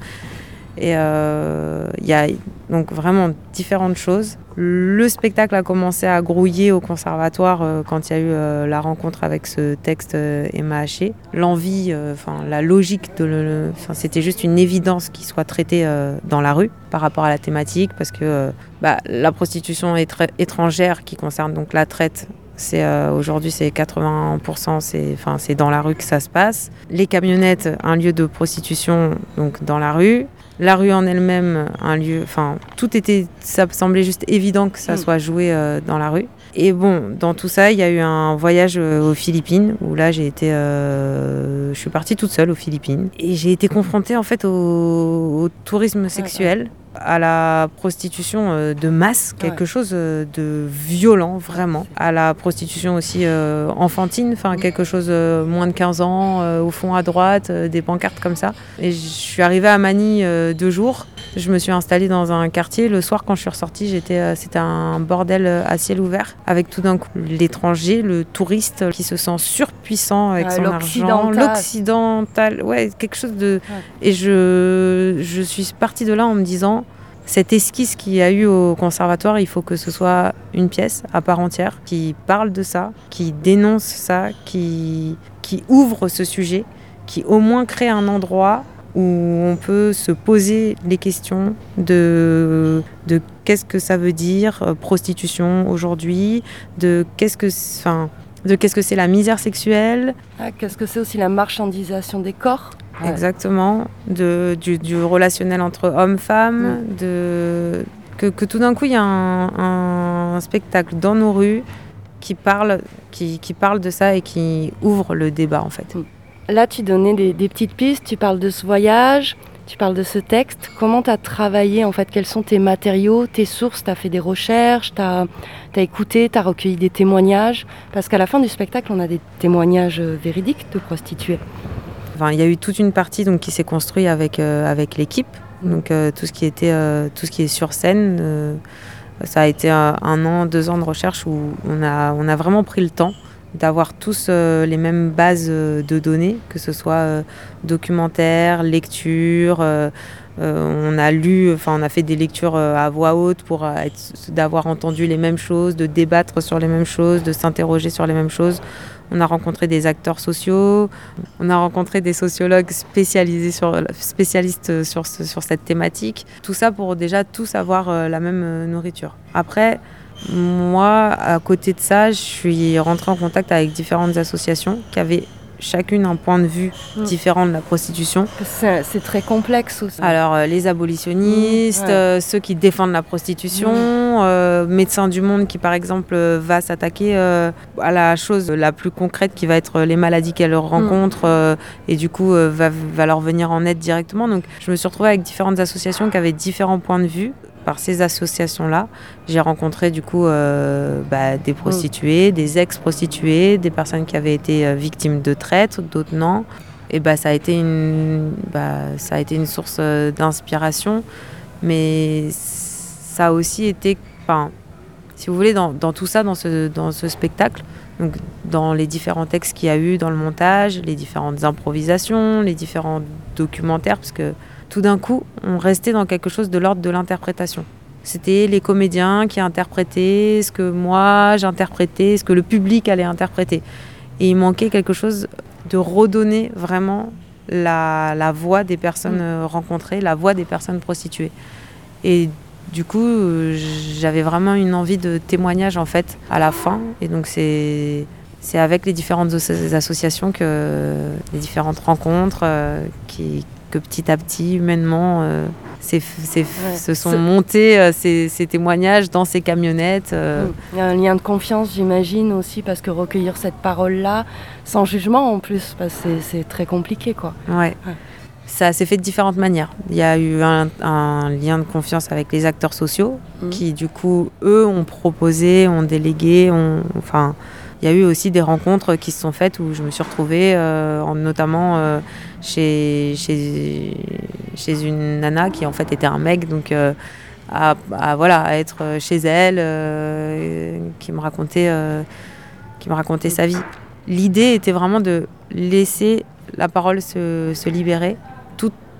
[SPEAKER 11] Et euh, il y a donc vraiment différentes choses. Le spectacle a commencé à grouiller au conservatoire euh, quand il y a eu euh, la rencontre avec ce texte euh, Emma Haché. L'envie, euh, enfin la logique de le, c'était juste une évidence qu'il soit traité euh, dans la rue par rapport à la thématique parce que euh, bah, la prostitution étra- étrangère qui concerne donc la traite euh, aujourd'hui c'est 80%, c'est c'est dans la rue que ça se passe. Les camionnettes, un lieu de prostitution donc dans la rue. La rue en elle-même, un lieu, enfin tout était, ça semblait juste évident que ça
[SPEAKER 1] Mm.
[SPEAKER 11] soit joué euh, dans la rue. Et bon, dans tout ça, il y a eu un voyage euh, aux Philippines où là j'ai été, euh, je suis partie toute seule aux Philippines et j'ai été confrontée en fait au, au tourisme sexuel à la prostitution euh, de masse, quelque chose euh, de violent vraiment, à la prostitution aussi euh, enfantine, enfin quelque chose moins de 15 ans, au fond à droite, des pancartes comme ça. Et je suis arrivée à Manille euh, deux jours, je me suis installée dans un quartier, le soir quand je suis ressortie, j'étais, c'était un bordel à ciel ouvert, avec tout d'un coup l'étranger, le touriste qui se sent surpuissant avec son argent,
[SPEAKER 1] l'occidental.
[SPEAKER 11] l'occidental, ouais, quelque chose de... Et je, je suis partie de là en me disant, cette esquisse qu'il y a eu au conservatoire, il faut que ce soit une pièce à part entière qui parle de ça, qui dénonce ça, qui, ouvre ce sujet, qui au moins crée un endroit où on peut se poser les questions de, de qu'est-ce que ça veut dire euh, prostitution aujourd'hui, de qu'est-ce que, enfin, de qu'est-ce que c'est la misère sexuelle,
[SPEAKER 1] Ah, Qu'est-ce que c'est aussi la marchandisation des corps. Ouais.
[SPEAKER 11] Exactement, de, du, du relationnel entre hommes-femmes, de, que, que tout d'un coup il y a un, un spectacle dans nos rues qui parle, qui, qui parle de ça et qui ouvre le débat en fait.
[SPEAKER 1] Là, tu donnais des, des petites pistes, tu parles de ce voyage, tu parles de ce texte. Comment tu as travaillé en fait? Quels sont tes matériaux, tes sources? Tu as fait des recherches, tu as, écouté, tu as recueilli des témoignages? Parce qu'à la fin du spectacle, on a des témoignages euh, véridiques de prostituées.
[SPEAKER 11] Enfin, il y a eu toute une partie donc, qui s'est construite avec, euh, avec l'équipe. Donc euh, tout, ce qui était, euh, tout ce qui est sur scène, ça a été un, un an, deux ans de recherche où on a, on a vraiment pris le temps d'avoir tous euh, les mêmes bases euh, de données, que ce soit euh, documentaire, lecture. euh, on a lu, enfin on a fait des lectures à voix haute pour d'avoir entendu les mêmes choses, de débattre sur les mêmes choses, de s'interroger sur les mêmes choses. On a rencontré des acteurs sociaux, on a rencontré des sociologues spécialisés sur, spécialistes sur, sur cette thématique. Tout ça pour déjà tous avoir la même nourriture. Après, moi, à côté de ça, je suis rentrée en contact avec différentes associations qui avaient chacune un point de vue
[SPEAKER 1] Mm.
[SPEAKER 11] différent de la prostitution.
[SPEAKER 1] C'est très complexe aussi.
[SPEAKER 11] Alors, euh, les abolitionnistes,
[SPEAKER 1] Mmh, ouais.
[SPEAKER 11] euh, ceux qui défendent la prostitution, euh, Médecins du Monde qui, par exemple, va s'attaquer à la chose la plus concrète qui va être les maladies qu'elle rencontre euh, et du coup va, va leur venir en aide directement. Donc, je me suis retrouvée avec différentes associations qui avaient différents points de vue. Par ces associations-là, j'ai rencontré du coup euh, bah, des prostituées, des ex-prostituées, des personnes qui avaient été euh, victimes de traite, d'autres non. Et bah, ça, a été une, bah, ça a été une source euh, d'inspiration, mais ça a aussi été, si vous voulez, dans, dans tout ça, dans ce, dans ce spectacle, donc dans les différents textes qu'il y a eu dans le montage, les différentes improvisations, les différents documentaires, parce que tout d'un coup, on restait dans quelque chose de l'ordre de l'interprétation. C'était les comédiens qui interprétaient ce que moi j'interprétais, ce que le public allait interpréter. Et il manquait quelque chose de redonner vraiment la, la voix des personnes euh, rencontrées, la voix des personnes prostituées. Et du coup, euh, j'avais vraiment une envie de témoignage en fait à la fin. Et donc c'est c'est avec les différentes as- associations que les différentes rencontres euh, qui que petit à petit, humainement, euh,
[SPEAKER 1] Ouais.
[SPEAKER 11] se sont montés euh, ces, ces témoignages dans ces camionnettes. euh,
[SPEAKER 1] Mm. Il y a un lien de confiance, j'imagine aussi, parce que recueillir cette parole-là, sans jugement en plus, que c'est- très compliqué, quoi.
[SPEAKER 11] Ouais.
[SPEAKER 1] Ouais.
[SPEAKER 11] Ça s'est fait de différentes manières. Il y a eu un, un lien de confiance avec les acteurs sociaux
[SPEAKER 1] Mhm.
[SPEAKER 11] qui, du coup, eux, ont proposé, ont délégué, ont, enfin, il y a eu aussi des rencontres qui se sont faites où je me suis retrouvée, euh, en- notamment euh, chez, chez, chez une nana qui en fait était un mec, donc euh, à, à, voilà, à être chez elle, euh, qui me racontait, euh, qui me racontait sa vie. L'idée était vraiment de laisser la parole se, se libérer,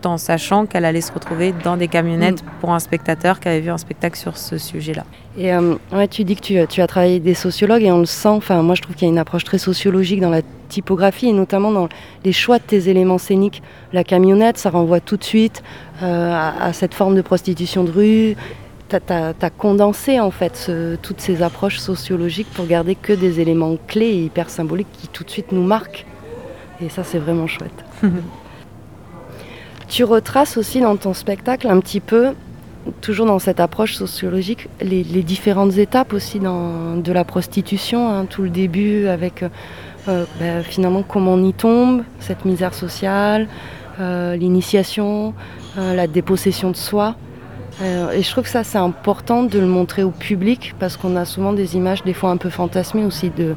[SPEAKER 11] tout en sachant qu'elle allait se retrouver dans des camionnettes pour un spectateur qui avait vu un spectacle sur ce sujet-là.
[SPEAKER 1] Et euh, ouais, tu dis que tu, tu as travaillé avec des sociologues et on le sent. Enfin, moi, je trouve qu'il y a une approche très sociologique dans la typographie et notamment dans les choix de tes éléments scéniques. La camionnette, ça renvoie tout de suite euh, à, à cette forme de prostitution de rue. Tu as, condensé en fait ce- toutes ces approches sociologiques pour garder que des éléments clés et hyper symboliques qui tout de suite nous marquent. Et ça, c'est vraiment chouette. tu retraces aussi dans ton spectacle un petit peu toujours dans cette approche sociologique, les, différentes étapes aussi de la prostitution, hein, tout le début avec euh, euh, bah, finalement comment on y tombe, cette misère sociale, euh, l'initiation, la dépossession de soi. Et je trouve que ça c'est important de le montrer au public parce qu'on a souvent des images des fois un peu fantasmées aussi de,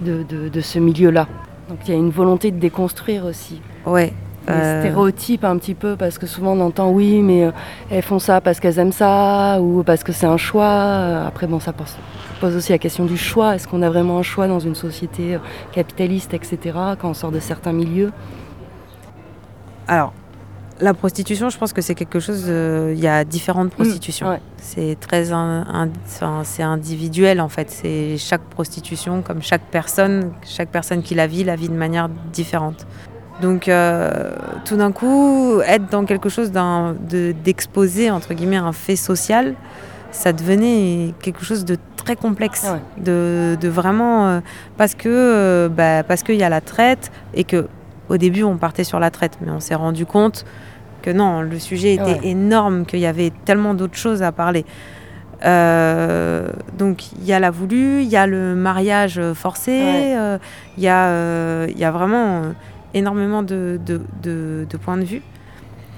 [SPEAKER 1] de, de- de ce milieu-là. Donc il y a une volonté de déconstruire aussi
[SPEAKER 11] Ouais. Euh,
[SPEAKER 1] stéréotypes un petit peu parce que souvent on entend oui mais euh, elles font ça parce qu'elles aiment ça ou parce que c'est un choix. Euh, Après bon ça pose, pose aussi la question du choix. Est-ce qu'on a vraiment un choix dans une société euh, capitaliste etc. quand on sort de certains milieux?
[SPEAKER 11] Alors, la prostitution, je pense que c'est quelque chose. euh, Il y a différentes prostitutions.
[SPEAKER 1] ouais.
[SPEAKER 11] C'est très in- in- enfin, c'est individuel en fait. C'est chaque prostitution, comme chaque personne, chaque personne qui la vit, la vit de manière différente. Donc, euh, tout d'un coup, être dans quelque chose d'un- de- d'exposé entre guillemets un fait social, ça devenait quelque chose de très complexe,
[SPEAKER 1] Ah ouais.
[SPEAKER 11] de, de vraiment euh, parce que euh, bah, parce qu'il y a la traite et que au début on partait sur la traite, mais on s'est rendu compte que non, le sujet était
[SPEAKER 1] Ouais.
[SPEAKER 11] énorme, qu'il y avait tellement d'autres choses à parler. Euh, donc il y a la voulu, il y a le mariage forcé,
[SPEAKER 1] Ouais.
[SPEAKER 11] euh, il y, a, euh, il y a vraiment énormément de, de, de- de points de vue.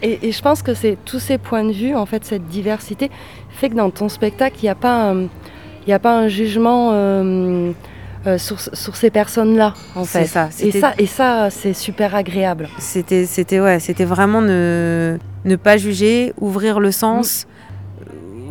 [SPEAKER 1] Et, et je pense que c'est tous ces points de vue, en fait, cette diversité, fait que dans ton spectacle, il n'y a, pas un- il y a pas un jugement euh, euh, sur, sur ces personnes-là, en
[SPEAKER 11] C'est
[SPEAKER 1] fait.
[SPEAKER 11] ça,
[SPEAKER 1] Et ça, et ça c'est super agréable.
[SPEAKER 11] C'était, c'était, ouais, c'était vraiment ne, ne pas juger, ouvrir le sens. Euh,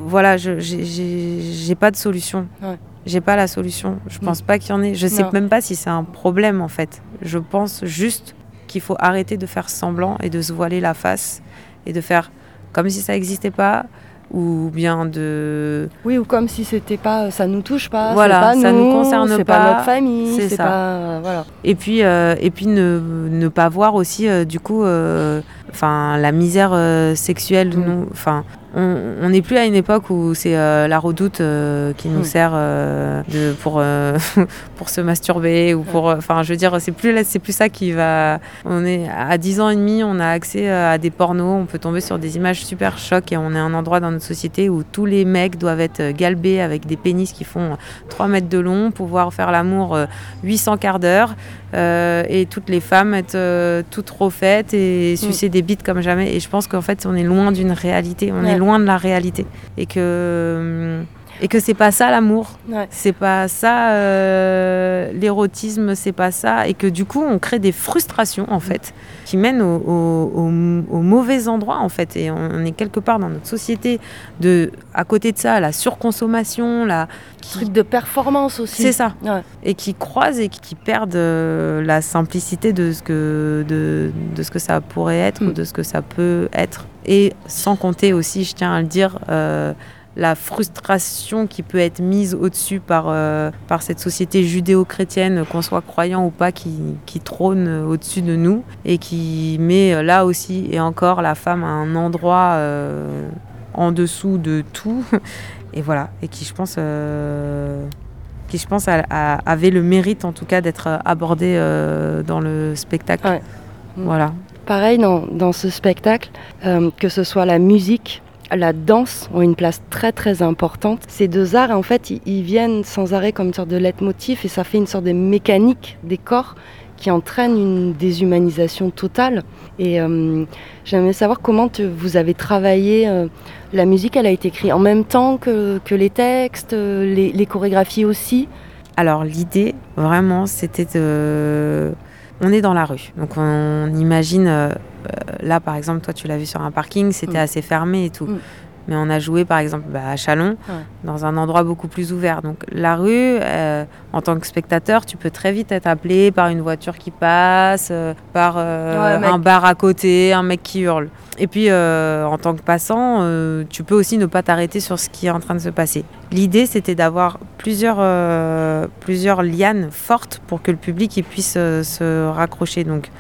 [SPEAKER 11] Voilà, je, j'ai pas de solution.
[SPEAKER 1] Ouais.
[SPEAKER 11] J'ai pas la solution. Je
[SPEAKER 1] Mm.
[SPEAKER 11] pense pas qu'il y en ait. Je sais
[SPEAKER 1] Non.
[SPEAKER 11] même pas si c'est un problème en fait. Je pense juste qu'il faut arrêter de faire semblant et de se voiler la face et de faire comme si ça n'existait pas ou bien de
[SPEAKER 1] Oui, ou comme si c'était pas, ça nous touche pas,
[SPEAKER 11] Voilà,
[SPEAKER 1] pas
[SPEAKER 11] ça
[SPEAKER 1] nous,
[SPEAKER 11] nous concerne
[SPEAKER 1] c'est
[SPEAKER 11] pas,
[SPEAKER 1] notre famille,
[SPEAKER 11] c'est ça.
[SPEAKER 1] pas, euh, voilà.
[SPEAKER 11] Et puis, euh, et puis ne, ne pas voir aussi, euh, du coup, euh, enfin, la misère sexuelle.
[SPEAKER 1] Mm.
[SPEAKER 11] nous- Enfin, on n'est plus à une époque où c'est euh, la redoute euh, qui nous
[SPEAKER 1] Mm.
[SPEAKER 11] sert euh, de, pour, pour se masturber ou pour. Enfin, je veux dire, c'est plus, là- c'est plus ça qui va. On est à 10 ans et demi, on a accès à des pornos, on peut tomber sur des images super chocs et on est à un endroit dans notre société où tous les mecs doivent être galbés avec des pénis qui font 3 mètres de long, pouvoir faire l'amour euh, 800 quarts d'heure euh, et toutes les femmes être euh, toutes refaites et sucer des bites comme jamais. Et je pense qu'en fait, on est loin d'une réalité, on
[SPEAKER 1] Ouais.
[SPEAKER 11] est loin de la réalité. Et que, et que c'est pas ça l'amour,
[SPEAKER 1] Ouais.
[SPEAKER 11] c'est pas ça euh, l'érotisme, c'est pas ça. Et que du coup, on crée des frustrations en fait qui mènent au, au- au- au mauvais endroit en fait. Et on est quelque part dans notre société de, à côté de ça, la surconsommation, la
[SPEAKER 1] Truc de performance aussi.
[SPEAKER 11] c'est ça.
[SPEAKER 1] Ouais.
[SPEAKER 11] Et qui croisent et qui, qui perdent euh, la simplicité de ce, que, de, de ce que ça pourrait être ou
[SPEAKER 1] Mm.
[SPEAKER 11] de ce que ça peut être. Et sans compter aussi, je tiens à le dire, euh, la frustration qui peut être mise au-dessus par, euh, par cette société judéo-chrétienne, qu'on soit croyant ou pas, qui, qui trône au-dessus de nous et qui met euh, là aussi et encore la femme à un endroit euh, en dessous de tout. Et voilà, et qui je pense, euh, qui je pense a- a- avait le mérite en tout cas d'être abordé dans le spectacle.
[SPEAKER 1] Ouais.
[SPEAKER 11] Voilà.
[SPEAKER 1] pareil dans, dans ce spectacle, que ce soit la musique, la danse ont une place très très importante. Ces deux arts, en fait, ils, viennent sans arrêt comme une sorte de leitmotiv et ça fait une sorte de mécanique des corps qui entraîne une déshumanisation totale. Et euh, j'aimerais savoir comment vous avez travaillé. euh, la musique, elle a été écrite en même temps que, les textes, euh, les, les chorégraphies aussi?
[SPEAKER 11] Alors l'idée, vraiment, c'était de... On est dans la rue, donc on imagine, là par exemple, toi tu l'as vu sur un parking, c'était
[SPEAKER 1] Mm.
[SPEAKER 11] assez fermé et tout.
[SPEAKER 1] Mm.
[SPEAKER 11] Mais on a joué par exemple bah, à Chalon,
[SPEAKER 1] Ouais.
[SPEAKER 11] dans un endroit beaucoup plus ouvert. Donc la rue, euh, en tant que spectateur, tu peux très vite être appelé par une voiture qui passe, euh, par euh,
[SPEAKER 1] Ouais,
[SPEAKER 11] un bar à côté, un mec qui hurle. Et puis euh, en tant que passant, euh, tu peux aussi ne pas t'arrêter sur ce qui est en train de se passer. L'idée, c'était d'avoir plusieurs, euh, plusieurs lianes fortes pour que le public il puisse euh, se raccrocher. Donc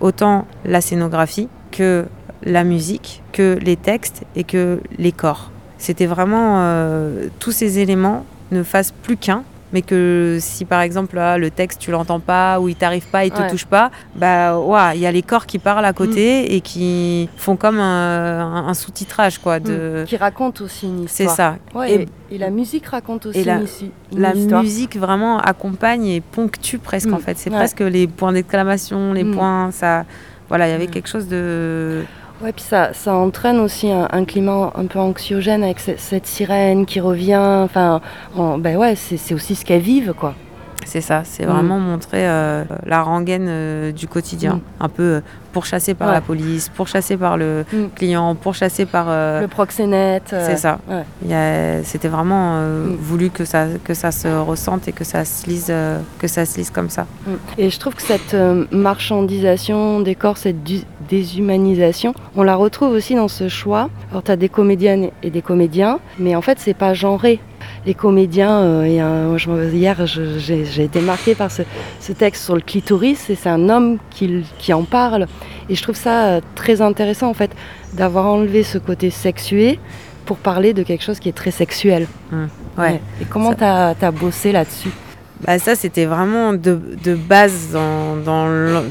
[SPEAKER 11] autant la scénographie que la musique, que les textes et que les corps. C'était vraiment euh, tous ces éléments ne fassent plus qu'un. Mais que si par exemple là, le texte tu l'entends pas ou il t'arrive pas, il te
[SPEAKER 1] Ouais.
[SPEAKER 11] touche pas, bah ouais, il y a les corps qui parlent à côté et qui font comme un, sous-titrage quoi. De...
[SPEAKER 1] Qui raconte aussi une
[SPEAKER 11] C'est
[SPEAKER 1] histoire.
[SPEAKER 11] ça.
[SPEAKER 1] Ouais,
[SPEAKER 11] Et-
[SPEAKER 1] la musique raconte aussi
[SPEAKER 11] et la-
[SPEAKER 1] une,
[SPEAKER 11] la
[SPEAKER 1] histoire.
[SPEAKER 11] musique vraiment accompagne et ponctue presque
[SPEAKER 1] Mm.
[SPEAKER 11] en fait. C'est
[SPEAKER 1] Ouais.
[SPEAKER 11] presque les points d'exclamation, les
[SPEAKER 1] Mm.
[SPEAKER 11] points, ça. Voilà, il y avait
[SPEAKER 1] Mm.
[SPEAKER 11] quelque chose de.
[SPEAKER 1] Ouais, puis ça, ça entraîne aussi un, climat un peu anxiogène avec ce- cette sirène qui revient. Enfin, en- ben ouais, c'est c'est aussi ce qu'elles vivent, quoi.
[SPEAKER 11] C'est ça, c'est
[SPEAKER 1] Mm.
[SPEAKER 11] vraiment montrer euh, la rengaine euh, du quotidien.
[SPEAKER 1] Mm.
[SPEAKER 11] Un peu euh, pourchassé par
[SPEAKER 1] Ouais.
[SPEAKER 11] la police, pourchassé par le
[SPEAKER 1] Mm.
[SPEAKER 11] client, pourchassé par.
[SPEAKER 1] Le proxénète.
[SPEAKER 11] C'est ça.
[SPEAKER 1] ouais.
[SPEAKER 11] C'était vraiment voulu que ça, que ça se ressente et que ça se lise, que ça se lise comme ça.
[SPEAKER 1] Et je trouve que cette marchandisation des corps, cette déshumanisation, on la retrouve aussi dans ce choix. Alors, tu as des comédiennes et des comédiens, mais en fait, c'est pas genré. Les comédiens, euh, un- je hier, j'ai été marquée par ce, ce texte sur le clitoris, et c'est un homme qui, qui en parle. Et je trouve ça euh, très intéressant, en fait, d'avoir enlevé ce côté sexué pour parler de quelque chose qui est très sexuel.
[SPEAKER 11] Ouais.
[SPEAKER 1] Et comment tu as, bossé là-dessus?
[SPEAKER 11] Bah ça, c'était vraiment de, de base dans,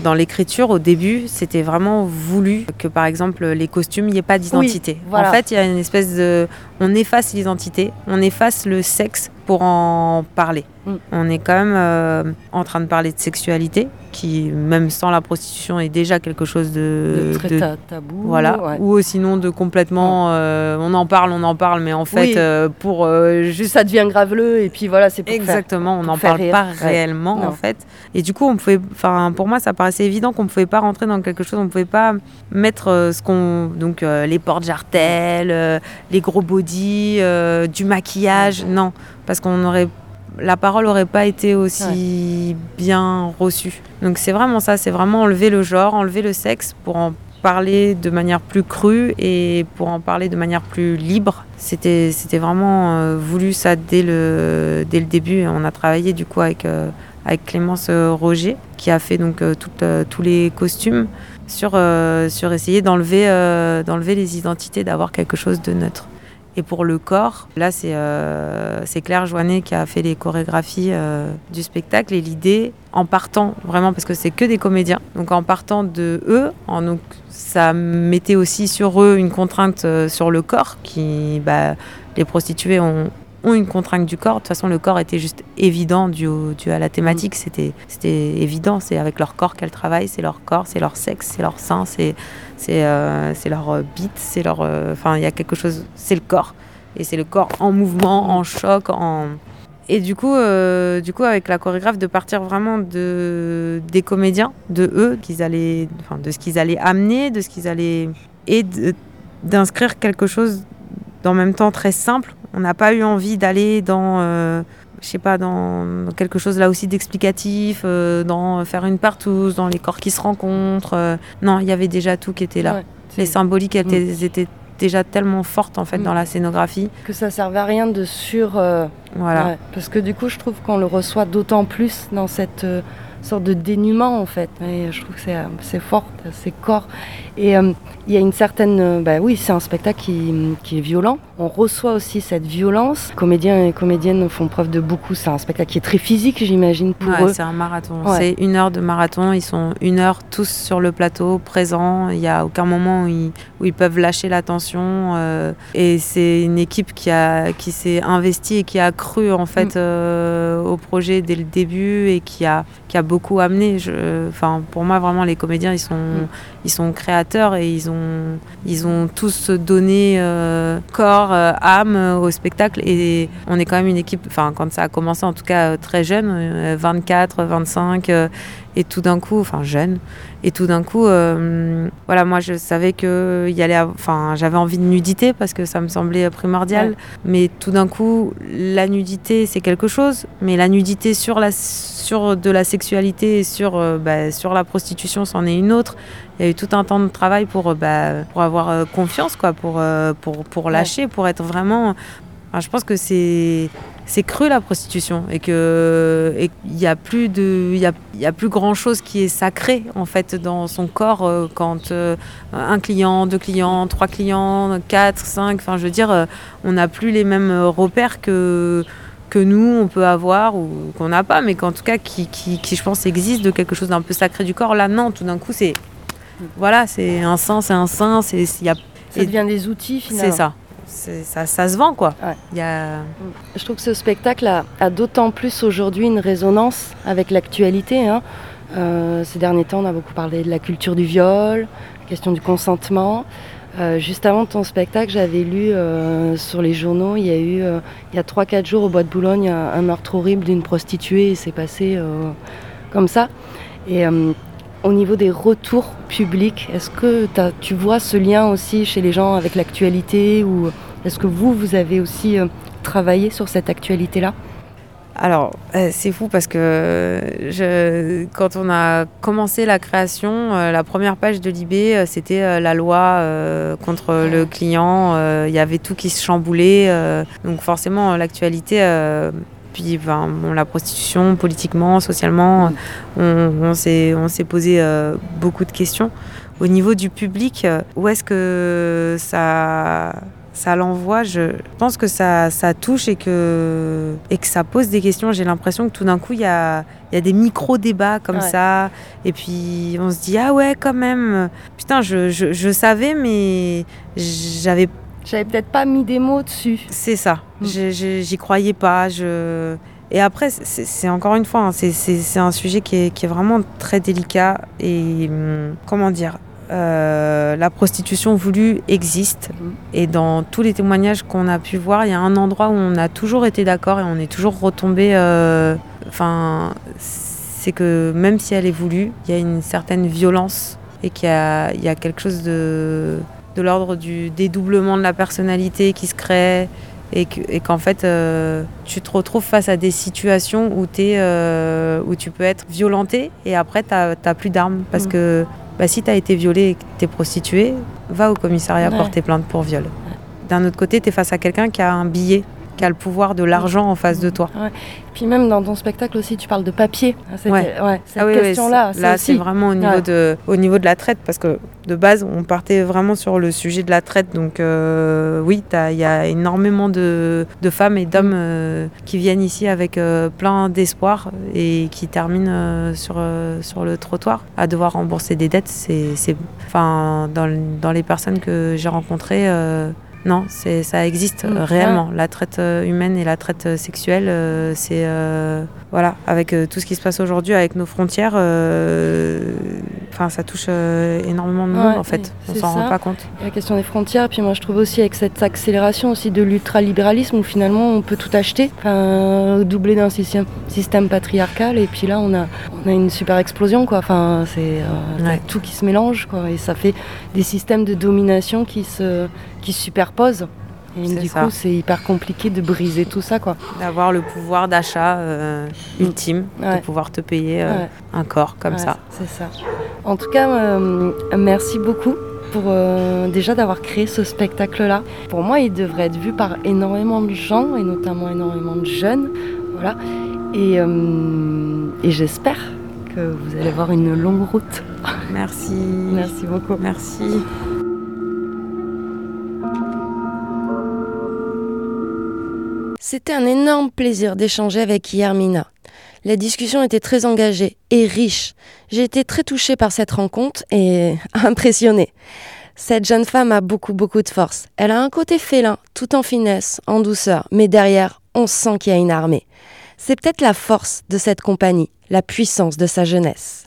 [SPEAKER 11] dans l'écriture. Au début, c'était vraiment voulu que, par exemple, les costumes, il n'y ait pas d'identité.
[SPEAKER 1] voilà.
[SPEAKER 11] En fait, il y a une espèce de... On efface l'identité, on efface le sexe pour en parler.
[SPEAKER 1] Mm.
[SPEAKER 11] On est quand même euh, en train de parler de sexualité, qui, même sans la prostitution, est déjà quelque chose de...
[SPEAKER 1] De très
[SPEAKER 11] de-
[SPEAKER 1] tabou.
[SPEAKER 11] voilà,
[SPEAKER 1] ouais.
[SPEAKER 11] ou sinon de complètement, euh, on en parle, on en parle, mais en fait,
[SPEAKER 1] Oui.
[SPEAKER 11] euh, pour juste
[SPEAKER 1] ça devient graveleux et puis voilà, c'est faire-
[SPEAKER 11] Exactement, on n'en parle
[SPEAKER 1] rire.
[SPEAKER 11] pas
[SPEAKER 1] Ouais.
[SPEAKER 11] réellement
[SPEAKER 1] Non.
[SPEAKER 11] en fait. Et du coup, on pouvait, enfin, pour moi, ça paraissait évident qu'on ne pouvait pas rentrer dans quelque chose, on ne pouvait pas mettre ce qu'on, donc les portes jartelles, les gros bodys, euh, du maquillage, non, parce qu'on aurait, la parole aurait pas été aussi bien reçue. Donc c'est vraiment ça, c'est vraiment enlever le genre, enlever le sexe pour en parler de manière plus crue et pour en parler de manière plus libre. C'était, c'était vraiment euh, voulu ça dès le, dès le début. Et on a travaillé du coup avec, euh, avec Clémence euh, Roger qui a fait donc euh, euh, tous les costumes sur, sur essayer d'enlever, d'enlever les identités, d'avoir quelque chose de neutre. Et pour le corps, là c'est euh, c'est Claire Joannet qui a fait les chorégraphies euh, du spectacle et l'idée en partant vraiment parce que c'est que des comédiens, donc en partant de eux, en, donc ça mettait aussi sur eux une contrainte euh, sur le corps qui bah, les prostituées ont, ont une contrainte du corps. De toute façon, le corps était juste évident dû, au- dû à la thématique. C'était c'était évident. C'est avec leur corps qu'elles travaillent. C'est leur corps, c'est leur sexe, c'est leur sein, c'est c'est euh, c'est leur euh, bite, c'est leur. euh, Enfin, il y a quelque chose. C'est le corps. Et c'est le corps en mouvement, en choc, en. Et du coup, du coup, avec la chorégraphe, de partir vraiment de, des comédiens, de eux, allaient, de ce qu'ils allaient amener, de ce qu'ils allaient. et d'inscrire quelque chose d'en même temps très simple. On n'a pas eu envie d'aller dans, je sais pas, dans, quelque chose là aussi d'explicatif, euh, dans faire une partouze, dans les corps qui se rencontrent. euh. non, il y avait déjà tout qui était là.
[SPEAKER 1] Ouais,
[SPEAKER 11] les symboliques
[SPEAKER 1] Mm.
[SPEAKER 11] étaient, étaient déjà tellement fortes en fait
[SPEAKER 1] Mm.
[SPEAKER 11] dans la scénographie.
[SPEAKER 1] que ça servait à rien de sur. euh,
[SPEAKER 11] Voilà.
[SPEAKER 1] ouais, parce que du coup, je trouve qu'on le reçoit d'autant plus dans cette sorte de dénuement en fait. Et je trouve que c'est, c'est fort, c'est corps. Et euh, il y a une certaine. euh, bah oui, c'est un spectacle qui, qui est violent. On reçoit aussi cette violence. Comédiens et comédiennes font preuve de beaucoup. C'est un spectacle qui est très physique, j'imagine, pour
[SPEAKER 11] Ouais,
[SPEAKER 1] eux.
[SPEAKER 11] c'est un marathon.
[SPEAKER 1] Ouais.
[SPEAKER 11] C'est une heure de marathon. Ils sont une heure tous sur le plateau, présents. Il n'y a aucun moment où ils, où ils peuvent lâcher l'attention. euh, et c'est une équipe qui, a, qui s'est investie et qui a cru en fait
[SPEAKER 1] Mm.
[SPEAKER 11] euh, au projet dès le début et qui a, qui a beaucoup amené. Enfin, pour moi, vraiment, les comédiens, ils sont,
[SPEAKER 1] Mm.
[SPEAKER 11] ils sont créateurs et ils ont, tous donné euh, corps, euh, âme euh, au spectacle. Et on est quand même une équipe, enfin, quand ça a commencé, en tout cas, très jeune, euh, 24, 25, euh, et tout d'un coup, enfin, jeune, et tout d'un coup, euh, voilà, moi, je savais que y allait, enfin, j'avais envie de nudité parce que ça me semblait primordial.
[SPEAKER 1] Ouais.
[SPEAKER 11] Mais tout d'un coup, la nudité, c'est quelque chose, mais la nudité sur, la, sur de la sexualité et sur, euh, bah, sur la prostitution, c'en est une autre. Il y a eu tout un temps de travail pour, euh, bah, pour avoir confiance, quoi, pour, pour, pour lâcher, pour être vraiment. Enfin, je pense que c'est c'est cru la prostitution et que qu'il y a plus de il y a, il y a plus grand chose qui est sacré en fait dans son corps euh, quand euh, un client, deux clients, trois clients, quatre, cinq. Enfin, je veux dire, euh, on n'a plus les mêmes repères que que nous on peut avoir ou qu'on n'a pas, mais qu'en tout cas qui, qui, qui, je pense existe de quelque chose d'un peu sacré du corps. Là, non, tout d'un coup, c'est voilà, c'est un sein, c'est un sein, c'est il y a
[SPEAKER 1] Ça devient des outils finalement.
[SPEAKER 11] c'est ça. Ça, ça se vend quoi.
[SPEAKER 1] Ouais.
[SPEAKER 11] Il y a...
[SPEAKER 1] Je trouve que ce spectacle a, a d'autant plus aujourd'hui une résonance avec l'actualité. hein. Euh, ces derniers temps, on a beaucoup parlé de la culture du viol, la question du consentement. Euh, juste avant ton spectacle, j'avais lu euh, sur les journaux, il y a eu, il y a 3-4 jours au Bois de Boulogne, un, un meurtre horrible d'une prostituée et c'est passé comme ça. Et au niveau des retours publics, est-ce que tu vois ce lien aussi chez les gens avec l'actualité ou est-ce que vous, vous avez aussi euh, travaillé sur cette actualité-là?
[SPEAKER 11] Alors, euh, c'est fou parce que quand on a commencé la création, euh, la première page de euh, c'était la loi contre le client. Il y avait tout qui se chamboulait. donc forcément, l'actualité, puis ben, bon, la prostitution, politiquement, socialement, on, on s'est posé euh, beaucoup de questions. Au niveau du public, euh, où est-ce que ça ça l'envoie, je pense que ça, ça touche et que, et que ça pose des questions. J'ai l'impression que tout d'un coup, il y a, il y a des micro-débats comme
[SPEAKER 1] Ouais.
[SPEAKER 11] ça. Et puis, on se dit, ah ouais, quand même. Putain, je, je, je savais, mais j'avais.
[SPEAKER 1] J'avais peut-être pas mis des mots dessus.
[SPEAKER 11] C'est ça.
[SPEAKER 1] Mm.
[SPEAKER 11] Je- J'y croyais pas. Je... Et après, c'est encore une fois, hein, c'est- un sujet qui est, qui est vraiment très délicat. Et hum, comment dire euh, la prostitution voulue existe
[SPEAKER 1] Mhm.
[SPEAKER 11] et dans tous les témoignages qu'on a pu voir, il y a un endroit où on a toujours été d'accord et on est toujours retombé. euh, Enfin, c'est que même si elle est voulue, il y a une certaine violence et qu'il y y a quelque chose de, de l'ordre du dédoublement de la personnalité qui se crée et que- et qu'en fait euh, tu te retrouves face à des situations où, euh, où tu peux être violenté et après tu n'as plus d'armes parce
[SPEAKER 1] Mm.
[SPEAKER 11] que bah, si tu as été violé et que tu es prostituée, va au commissariat
[SPEAKER 1] Ouais.
[SPEAKER 11] porter plainte pour viol. D'un autre côté, tu es face à quelqu'un qui a un billet, qui a le pouvoir de l'argent en face de toi.
[SPEAKER 1] Puis même dans ton spectacle aussi, tu parles de papier. Ah, c'était-
[SPEAKER 11] Ouais.
[SPEAKER 1] ouais, cette
[SPEAKER 11] Ah oui, oui,
[SPEAKER 1] question-là.
[SPEAKER 11] c'est- là, c'est vraiment au niveau,
[SPEAKER 1] Ouais.
[SPEAKER 11] de, au niveau de la traite, parce que de base, on partait vraiment sur le sujet de la traite. Donc, euh, oui, il y a énormément de, de femmes et d'hommes euh, qui viennent ici avec euh, plein d'espoir et qui terminent sur, sur le trottoir à devoir rembourser des dettes. C'est, enfin, dans, dans les personnes que j'ai rencontrées, non, c'est, ça existe euh, réellement. La traite euh, humaine et la traite euh, sexuelle, c'est voilà, avec tout ce qui se passe aujourd'hui, avec nos frontières, enfin, ça touche énormément de monde
[SPEAKER 1] Ouais,
[SPEAKER 11] en fait. On s'en rend pas compte.
[SPEAKER 1] La question des frontières, puis moi je trouve aussi avec cette accélération aussi de l'ultralibéralisme où finalement on peut tout acheter, enfin, doublé d'un système, système patriarcal, et puis là on a, on a une super explosion quoi. Enfin, c'est euh,
[SPEAKER 11] Ouais.
[SPEAKER 1] tout qui se mélange quoi, et ça fait des systèmes de domination qui se, qui se superposent. Et du
[SPEAKER 11] ça.
[SPEAKER 1] coup, c'est hyper compliqué de briser tout ça quoi.
[SPEAKER 11] D'avoir le pouvoir d'achat euh, ultime,
[SPEAKER 1] Ouais.
[SPEAKER 11] de pouvoir te payer euh,
[SPEAKER 1] Ouais.
[SPEAKER 11] un corps comme
[SPEAKER 1] Ouais,
[SPEAKER 11] ça.
[SPEAKER 1] C'est ça. En tout cas, euh, merci beaucoup pour euh, déjà d'avoir créé ce spectacle-là. Pour moi, il devrait être vu par énormément de gens et notamment énormément de jeunes. Voilà. Et, et j'espère que vous allez avoir une longue route.
[SPEAKER 11] Merci.
[SPEAKER 1] Merci beaucoup.
[SPEAKER 11] Merci.
[SPEAKER 1] C'était un énorme plaisir d'échanger avec Yermina. La discussion était très engagée et riche. J'ai été très touchée par cette rencontre et impressionnée. Cette jeune femme a beaucoup beaucoup de force. Elle a un côté félin, tout en finesse, en douceur, mais derrière, on sent qu'il y a une armée. C'est peut-être la force de cette compagnie, la puissance de sa jeunesse.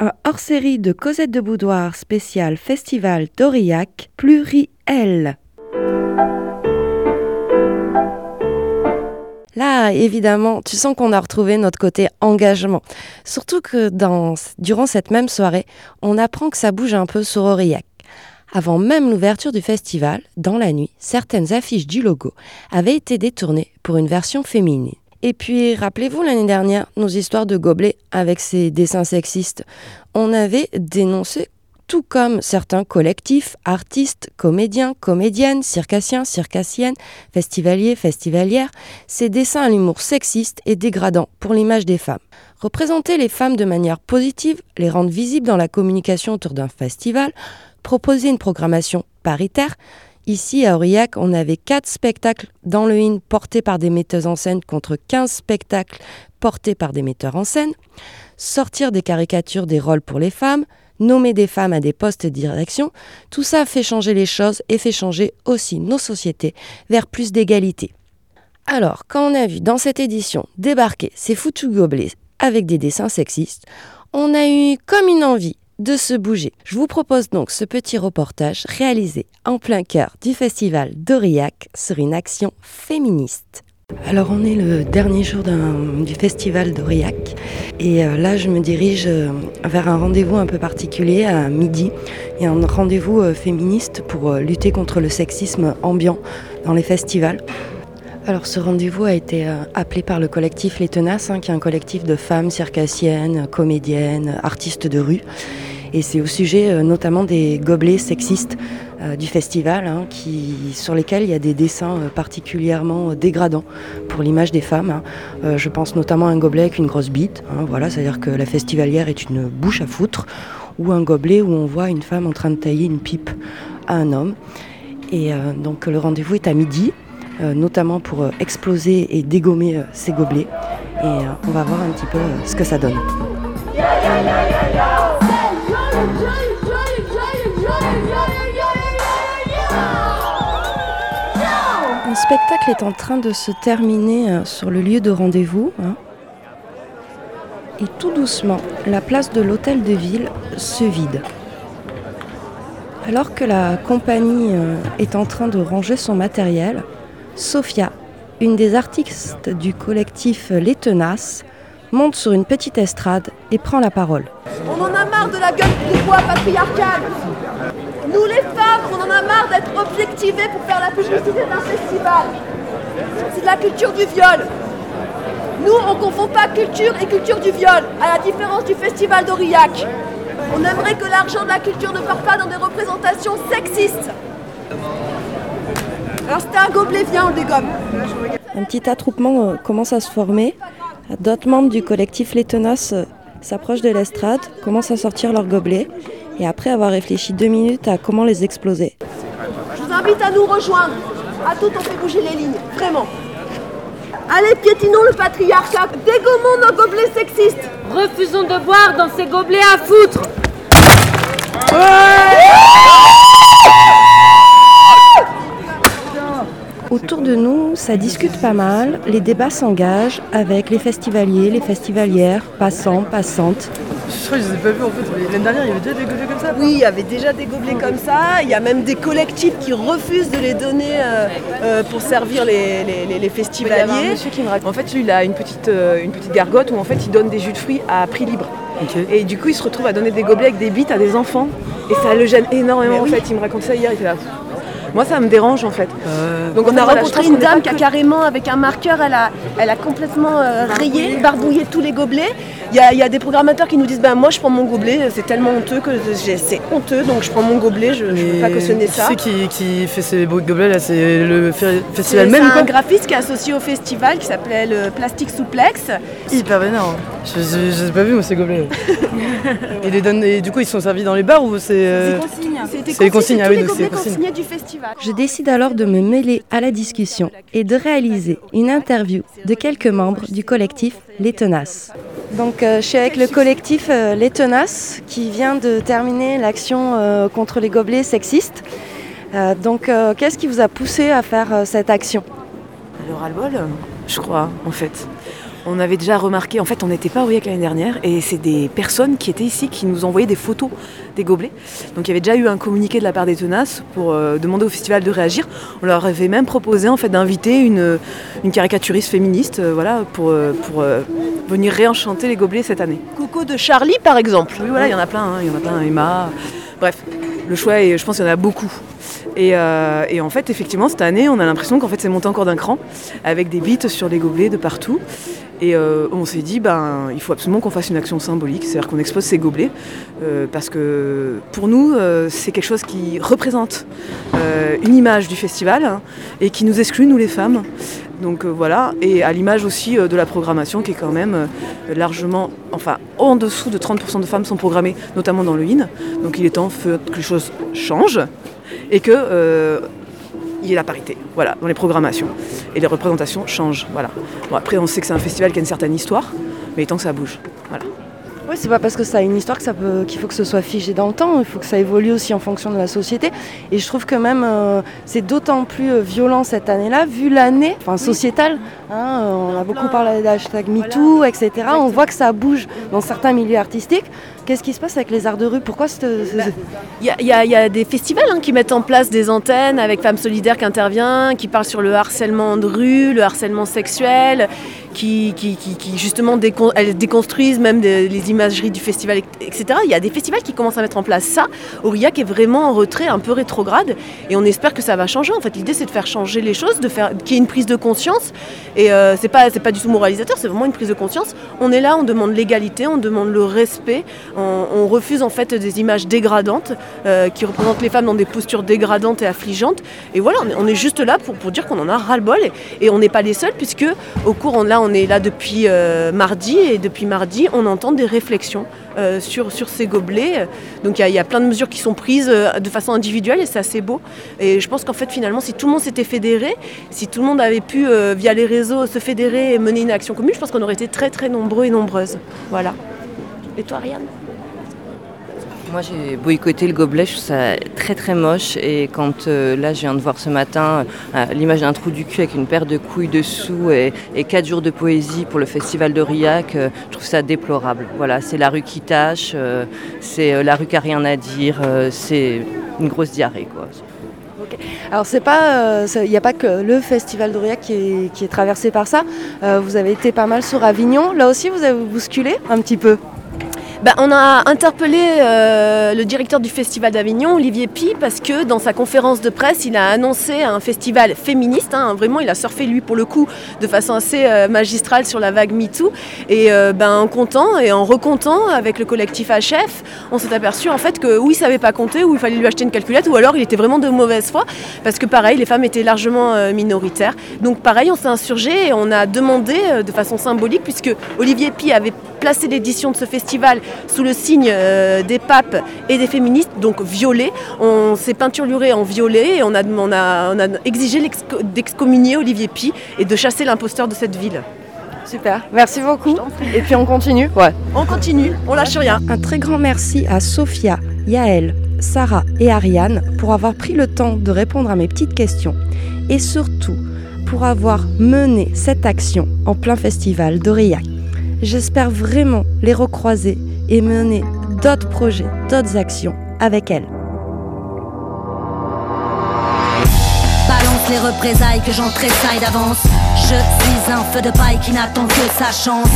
[SPEAKER 1] Un hors-série de Cosette de Boudoir spécial Festival d'Aurillac, pluriel. Là, évidemment, tu sens qu'on a retrouvé notre côté engagement. Surtout que dans, durant cette même soirée, on apprend que ça bouge un peu sur Aurillac. Avant même l'ouverture du festival, dans la nuit, certaines affiches du logo avaient été détournées pour une version féminine. Et puis, rappelez-vous l'année dernière, nos histoires de gobelets avec ces dessins sexistes. On avait dénoncé tout comme certains collectifs, artistes, comédiens, comédiennes, circassiens, circassiennes, festivaliers, festivalières, ces dessins à l'humour sexiste et dégradant pour l'image des femmes. Représenter les femmes de manière positive, les rendre visibles dans la communication autour d'un festival, proposer une programmation paritaire. Ici, à Aurillac, on avait quatre spectacles dans le IN portés par des metteuses en scène contre 15 spectacles portés par des metteurs en scène. Sortir des caricatures des rôles pour les femmes, nommer des femmes à des postes de direction, tout ça fait changer les choses et fait changer aussi nos sociétés vers plus d'égalité. Alors, quand on a vu dans cette édition débarquer ces foutus gobelets avec des dessins sexistes, on a eu comme une envie de se bouger. Je vous propose donc ce petit reportage réalisé en plein cœur du festival d'Aurillac sur une action féministe. Alors on est le dernier jour du festival d'Aurillac et euh, là je me dirige euh, vers un rendez-vous un peu particulier à midi. A un rendez-vous euh, féministe pour lutter contre le sexisme ambiant dans les festivals. Alors ce rendez-vous a été appelé par le collectif Les Tenaces, hein, qui est un collectif de femmes circassiennes, comédiennes, artistes de rue. Et c'est au sujet notamment des gobelets sexistes euh, du festival, hein, qui, sur lesquels il y a des dessins euh, particulièrement euh, dégradants pour l'image des femmes. Hein. je pense notamment à un gobelet avec une grosse bite, hein, voilà, c'est-à-dire que la festivalière est une bouche à foutre, ou un gobelet où on voit une femme en train de tailler une pipe à un homme. Et donc le rendez-vous est à midi, notamment pour exploser et dégommer ces gobelets. Et on va voir un petit peu ce que ça donne. Spectacle est en train de se terminer euh, sur le lieu de rendez-vous. Hein. Et tout doucement, la place de l'hôtel de ville se vide. Alors que la compagnie euh, est en train de ranger son matériel, Sophia, une des artistes du collectif Les Tenaces, monte sur une petite estrade et prend la parole.
[SPEAKER 12] On en a marre de la gueule du bois patriarcal nous les femmes, on en a marre d'être objectivées pour faire la publicité d'un festival. C'est de la culture du viol. Nous, on ne confond pas culture et culture du viol, à la différence du festival d'Aurillac. On aimerait que l'argent de la culture ne parte pas dans des représentations sexistes. Alors c'était un gobelet, viens, on dégomme.
[SPEAKER 1] Un petit attroupement euh, commence à se former. D'autres membres du collectif Les euh, s'approchent de l'estrade, commencent à sortir leurs gobelets et après avoir réfléchi deux minutes à comment les exploser.
[SPEAKER 12] Je vous invite à nous rejoindre. À toutes, on fait bouger les lignes, vraiment. Allez, piétinons le patriarcat, dégommons nos gobelets sexistes.
[SPEAKER 7] Refusons de boire dans ces gobelets à foutre.
[SPEAKER 1] Autour de nous, ça discute pas mal, les débats s'engagent avec les festivaliers, les festivalières, passants, passantes.
[SPEAKER 13] Je crois que je les ai pas vus en fait. L'année dernière, il y avait déjà des gobelets comme ça
[SPEAKER 12] Oui, il y avait déjà des gobelets comme ça. Il y a même des collectifs qui refusent de les donner euh, euh, pour servir les, les, festivaliers.
[SPEAKER 13] monsieur qui me raconte. En fait, lui, il a une petite, euh, une petite gargote où en fait, il donne des jus de fruits à prix libre. Et du coup, il se retrouve à donner des gobelets avec des bites à des enfants. Et ça le gêne énormément en fait. Il me raconte ça hier, il était là. Moi, ça me dérange en fait.
[SPEAKER 12] Donc on a
[SPEAKER 13] voilà,
[SPEAKER 12] rencontré une dame qui a carrément, avec un marqueur, elle a, elle a complètement euh, rayé, barbouillé tous les gobelets. Il y a, il y a des programmateurs qui nous disent ben, Moi, je prends mon gobelet, c'est tellement honteux que c'est honteux, donc je prends mon gobelet, je ne peux pas cautionner ça.
[SPEAKER 14] Qui c'est qui, qui fait ces beaux gobelets là? C'est le fe-
[SPEAKER 12] C'est
[SPEAKER 14] festival
[SPEAKER 12] c'est
[SPEAKER 14] même
[SPEAKER 12] un
[SPEAKER 14] quoi?
[SPEAKER 12] graphiste qui est associé au festival qui s'appelait le Plastic Souplex.
[SPEAKER 14] Hyper vénère. Je je- j'ai pas vu moi ces gobelets. et, les donnent, et du coup ils sont servis dans les bars ou c'est. euh,
[SPEAKER 12] C'était
[SPEAKER 14] C'est les consignes, ah oui, donc c'est consignes.
[SPEAKER 12] du festival.
[SPEAKER 1] Je décide alors de me mêler à la discussion et de réaliser une interview de quelques membres du collectif Les Tenaces. Donc euh, je suis avec le collectif euh, Les Tenaces qui vient de terminer l'action euh, contre les gobelets sexistes. Donc qu'est-ce qui vous a poussé à faire cette action?
[SPEAKER 13] Le ras-le-bol, je crois, en fait. On avait déjà remarqué, en fait, on n'était pas au Aurillac l'année dernière, et c'est des personnes qui étaient ici qui nous envoyaient des photos des gobelets. Donc il y avait déjà eu un communiqué de la part des tenaces pour euh, demander au festival de réagir. On leur avait même proposé en fait d'inviter une, une caricaturiste féministe, euh, voilà, pour, euh, pour euh, venir réenchanter les gobelets cette année.
[SPEAKER 12] Coco de Charlie, par exemple.
[SPEAKER 13] Oui, voilà, il y en a plein, hein, il y en a plein, Emma. Bref, le choix, est, je pense qu'il y en a beaucoup. Et, euh, et en fait, effectivement, cette année, on a l'impression qu'en fait, c'est monté encore d'un cran, avec des bits sur les gobelets de partout. Et euh, on s'est dit, ben, il faut absolument qu'on fasse une action symbolique, c'est-à-dire qu'on expose ces gobelets, euh, parce que pour nous, c'est quelque chose qui représente une image du festival hein, et qui nous exclut, nous les femmes. Donc euh, voilà, et à l'image aussi euh, de la programmation qui est quand même euh, largement, enfin en dessous de 30% de femmes sont programmées, notamment dans le IN. Donc il est temps que les choses changent et que il y ait la parité, voilà, dans les programmations. Et les représentations changent, voilà. Bon, après, on sait que c'est un festival qui a une certaine histoire, mais il est temps que ça bouge.
[SPEAKER 1] Oui, c'est pas parce que ça a une histoire que ça peut qu'il faut que ce soit figé dans le temps. Il faut que ça évolue aussi en fonction de la société. Et je trouve que même euh, c'est d'autant plus euh, violent cette année-là, vu l'année, enfin sociétale. hein, on a beaucoup parlé d'hashtag MeToo, etc. On voit que ça bouge dans certains milieux artistiques. Qu'est-ce qui se passe avec les arts de rue? Pourquoi
[SPEAKER 12] y, y il y a des festivals hein, qui mettent en place des antennes avec Femmes Solidaires qui intervient, qui parlent sur le harcèlement de rue, le harcèlement sexuel, qui, justement décon- elles déconstruisent même les imageries du festival, etc. Il y a des festivals qui commencent à mettre en place ça. Aurillac est vraiment en retrait, un peu rétrograde, et on espère que ça va changer. En fait, l'idée c'est de faire changer les choses, de faire qu'il y ait une prise de conscience. Et euh, c'est pas c'est pas du tout moralisateur, c'est vraiment une prise de conscience. On est là, on demande l'égalité, on demande le respect, on, refuse en fait des images dégradantes euh, qui représentent les femmes dans des postures dégradantes et affligeantes. Et voilà, on est, juste là pour, pour dire qu'on en a ras-le-bol et, et on n'est pas les seuls puisque au cours, on, là, on est là depuis euh, mardi et depuis mardi, on entend des réflexions euh, sur, sur ces gobelets. Donc il y, a- plein de mesures qui sont prises euh, de façon individuelle et c'est assez beau. Et je pense qu'en fait, finalement, si tout le monde s'était fédéré, si tout le monde avait pu, via les réseaux, se fédérer et mener une action commune, je pense qu'on aurait été très très nombreux et nombreuses. Voilà. Et toi, Ariane?
[SPEAKER 15] Moi j'ai boycotté le gobelet, je trouve ça très très moche et quand euh, là je viens de voir ce matin euh, l'image d'un trou du cul avec une paire de couilles dessous et, quatre jours de poésie pour le festival d'Aurillac, euh, je trouve ça déplorable. Voilà, c'est la rue qui tâche, euh, c'est la rue qui a rien à dire, c'est une grosse diarrhée quoi.
[SPEAKER 1] Alors c'est pas, il n'y a pas que le festival d'Aurillac qui est, qui est traversé par ça. Vous avez été pas mal sur Avignon. Là aussi, vous avez bousculé un petit peu.
[SPEAKER 12] Ben, on a interpellé euh, le directeur du Festival d'Avignon, Olivier Pi, parce que dans sa conférence de presse, il a annoncé un festival féministe. hein, vraiment, il a surfé, lui, pour le coup, de façon assez euh, magistrale sur la vague MeToo. Et euh, ben, en comptant et en recomptant avec le collectif HF, on s'est aperçu en fait que ou il savait pas compter, ou il fallait lui acheter une calculette, ou alors il était vraiment de mauvaise foi, parce que pareil, les femmes étaient largement minoritaires. Donc pareil, on s'est insurgé et on a demandé de façon symbolique, puisque Olivier Pi avait placé l'édition de ce festival sous le signe euh, des papes et des féministes, donc violet. On s'est peinturluré en violet et on a, on a, on a exigé d'excommunier Olivier Pi et de chasser l'imposteur de cette ville.
[SPEAKER 1] Super, merci beaucoup. Et puis on continue? Ouais.
[SPEAKER 12] On continue, on lâche rien.
[SPEAKER 1] Un très grand merci à Sophia, Yaël, Sarah et Ariane pour avoir pris le temps de répondre à mes petites questions et surtout pour avoir mené cette action en plein festival d'Aurillac. J'espère vraiment les recroiser et mener d'autres projets, d'autres actions avec elles.
[SPEAKER 16] Balance les représailles que j'en tressaille d'avance. Je suis un feu de paille qui n'attend que sa chance.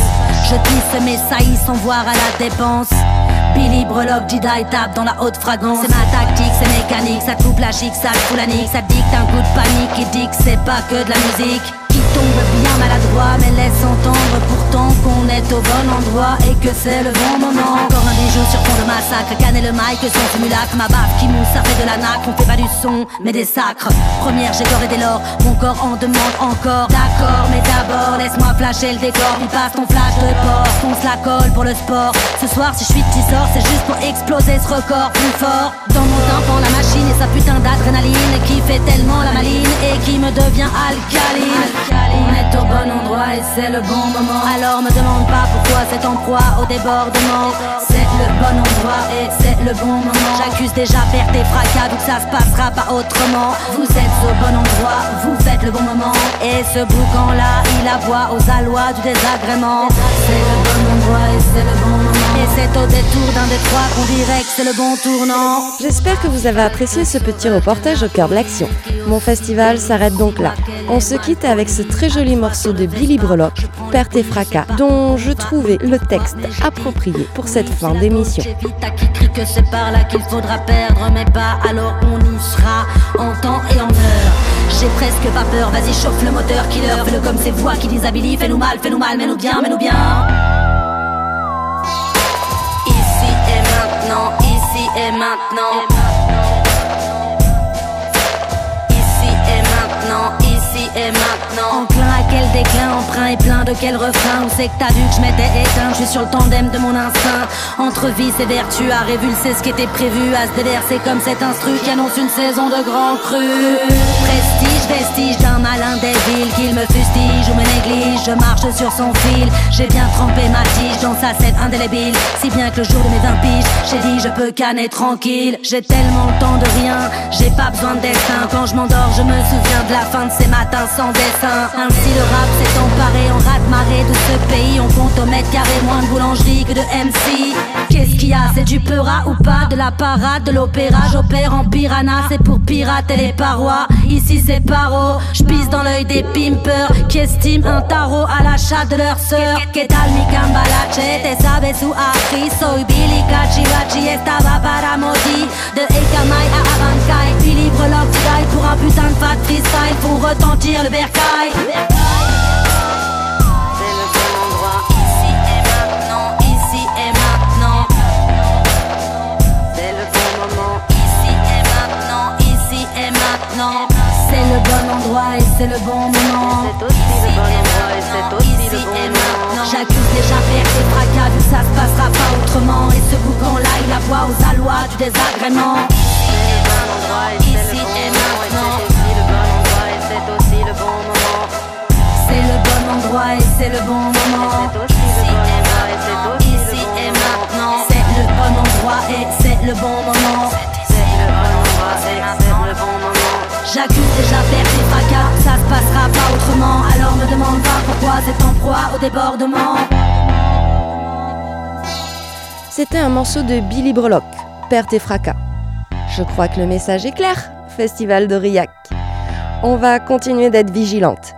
[SPEAKER 16] Je tisse mes saillies sans voir à la dépense. Billy Breloque, Jedi tape dans la haute fragrance. C'est ma tactique, c'est mécanique, ça coupe la chic, ça fout la nique, ça te dicte un coup de panique qui dit que c'est pas que de la musique. Tombe bien maladroit, mais laisse entendre pourtant qu'on est au bon endroit et que c'est le bon moment. Encore un bijou sur fond de massacre, Canne le mic, son simulacre, ma baffe qui mousse, ça fait de la nacre, on fait pas du son, mais des sacres. Première, j'ai et dès lors, mon corps en demande encore. D'accord, mais d'abord, laisse-moi flasher le décor, il passe ton flash de porc, on se la colle pour le sport. Ce soir, si je suis petit sort, c'est juste pour exploser ce record plus fort. Dans mon tympan, la machine et sa putain d'adrénaline qui fait tellement la maline et qui me devient alcaline. On est au bon endroit et c'est le bon moment. Alors me demande pas pourquoi c'est en proie au débordement. C'est le bon endroit et c'est le bon moment. J'accuse déjà perte et fracas, donc ça se passera pas autrement. Vous êtes au bon endroit, vous faites le bon moment. Et ce boucan là, il aboie aux alois du désagrément. C'est le bon endroit et c'est le bon moment. Et c'est au détour d'un des trois qu'on dirait que c'est le bon tournant.
[SPEAKER 1] J'espère que vous avez apprécié ce petit reportage au cœur de l'action. Mon festival s'arrête donc là. On se quitte avec ce très joli morceau de Billy Breloque, Perte et fracas, dont je trouvais le texte approprié pour cette fin d'émission.
[SPEAKER 16] Qui crie que c'est par là qu'il faudra perdre, mais pas alors on y sera en temps et en heure. J'ai presque pas peur, vas-y chauffe le moteur, killer, fais-le comme ces voix qui déshabilitent, fais-nous mal, fais-nous mal, mets-nous bien, mets-nous bien. Ici et maintenant, ici et maintenant. Et maintenant. Enclin à quel déclin, emprunt et plein de quel refrain Où c'est que t'as vu que je m'étais éteint, je sur le tandem de mon instinct. Entre vice et vertu, à révulser ce qui était prévu, à se déverser comme cet instru qui annonce une saison de grand cru. Prestige, vestige d'un malin villes qu'il me fustige ou me néglige. Je marche sur son fil, j'ai bien trempé ma tige dans sa scène indélébile. Si bien que le jour de mes 20 piges, j'ai dit je peux canner tranquille. J'ai tellement le temps de rien, j'ai pas besoin de destin. Quand je m'endors, je me souviens de la fin de ces matins sans dessin. Ainsi le rap s'est emparé en rat-marée de ce pays. On compte au mètre carré moins de boulangerie que de MC. Qu'est-ce qu'il y a? C'est du peura ou pas? De la parade, de l'opéra. J'opère en piranha, c'est pour pirater les parois. Ici c'est paro, j'pisse dans l'œil des pimpers qui estiment un tarot à l'achat de leur sœur. Que tal mi cambalache? Te sabes su aquí, soy Billy Cachivachi, estaba para modi. De Ekamai à Abankai, puis libre l'oxide pour un putain de fat freestyle pour retentir le bercail. Bon endroit et c'est le bon moment. C'est aussi le bon endroit et c'est aussi le bon moment. J'accuse déjà perte et fracas, vu que ça se passera pas autrement. Et ce boucan-là, il aboie aux alois du désagrément. C'est le bon endroit et c'est le bon moment. Et c'est aussi le bon moment. C'est le bon endroit et c'est le bon moment. Ici et maintenant. C'est le bon endroit et c'est le bon moment. C'est le bon endroit et c'est le bon moment. J'accuse déjà perte pas autrement. Alors me demande pas pourquoi en proie au débordement.
[SPEAKER 1] C'était un morceau de Billy Breloque, Perte et fracas. Je crois que le message est clair, Festival d'Aurillac. On va continuer d'être vigilante.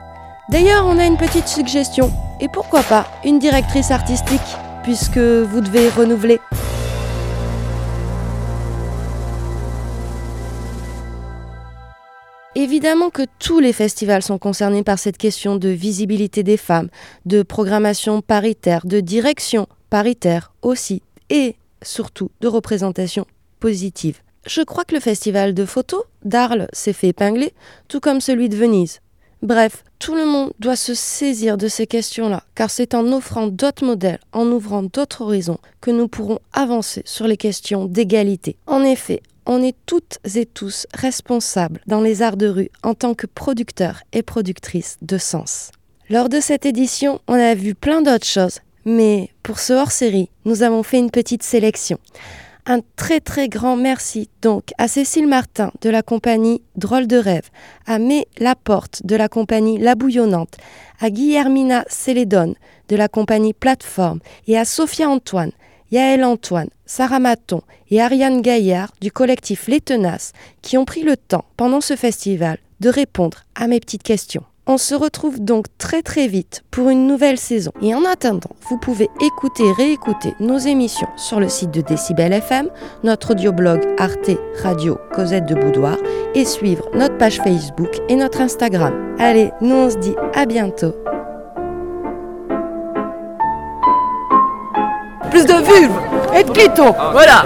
[SPEAKER 1] D'ailleurs, on a une petite suggestion. Et pourquoi pas une directrice artistique, puisque vous devez renouveler. Évidemment que tous les festivals sont concernés par cette question de visibilité des femmes, de programmation paritaire, de direction paritaire aussi, et surtout de représentation positive. Je crois que le festival de photos d'Arles s'est fait épingler, tout comme celui de Venise. Bref, tout le monde doit se saisir de ces questions-là, car c'est en offrant d'autres modèles, en ouvrant d'autres horizons, que nous pourrons avancer sur les questions d'égalité. En effet, on est toutes et tous responsables dans les arts de rue en tant que producteurs et productrices de sens. Lors de cette édition, on a vu plein d'autres choses, mais pour ce hors-série, nous avons fait une petite sélection. Un très très grand merci donc à Cécile Martin de la compagnie Drôle de rêve, à Mé Laporte de la compagnie La Bouillonnante, à Guillermina Célédone de la compagnie Plateforme et à Sophia Antoine, Yaël Antoine, Sarah Maton et Ariane Gaillard du collectif Les Tenaces qui ont pris le temps pendant ce festival de répondre à mes petites questions. On se retrouve donc très très vite pour une nouvelle saison. Et en attendant, vous pouvez écouter, réécouter nos émissions sur le site de Décibel FM, notre audioblog Arte Radio Cosette de Boudoir et suivre notre page Facebook et notre Instagram. Allez, nous on se dit à bientôt.
[SPEAKER 14] Plus de vulve et de clito, voilà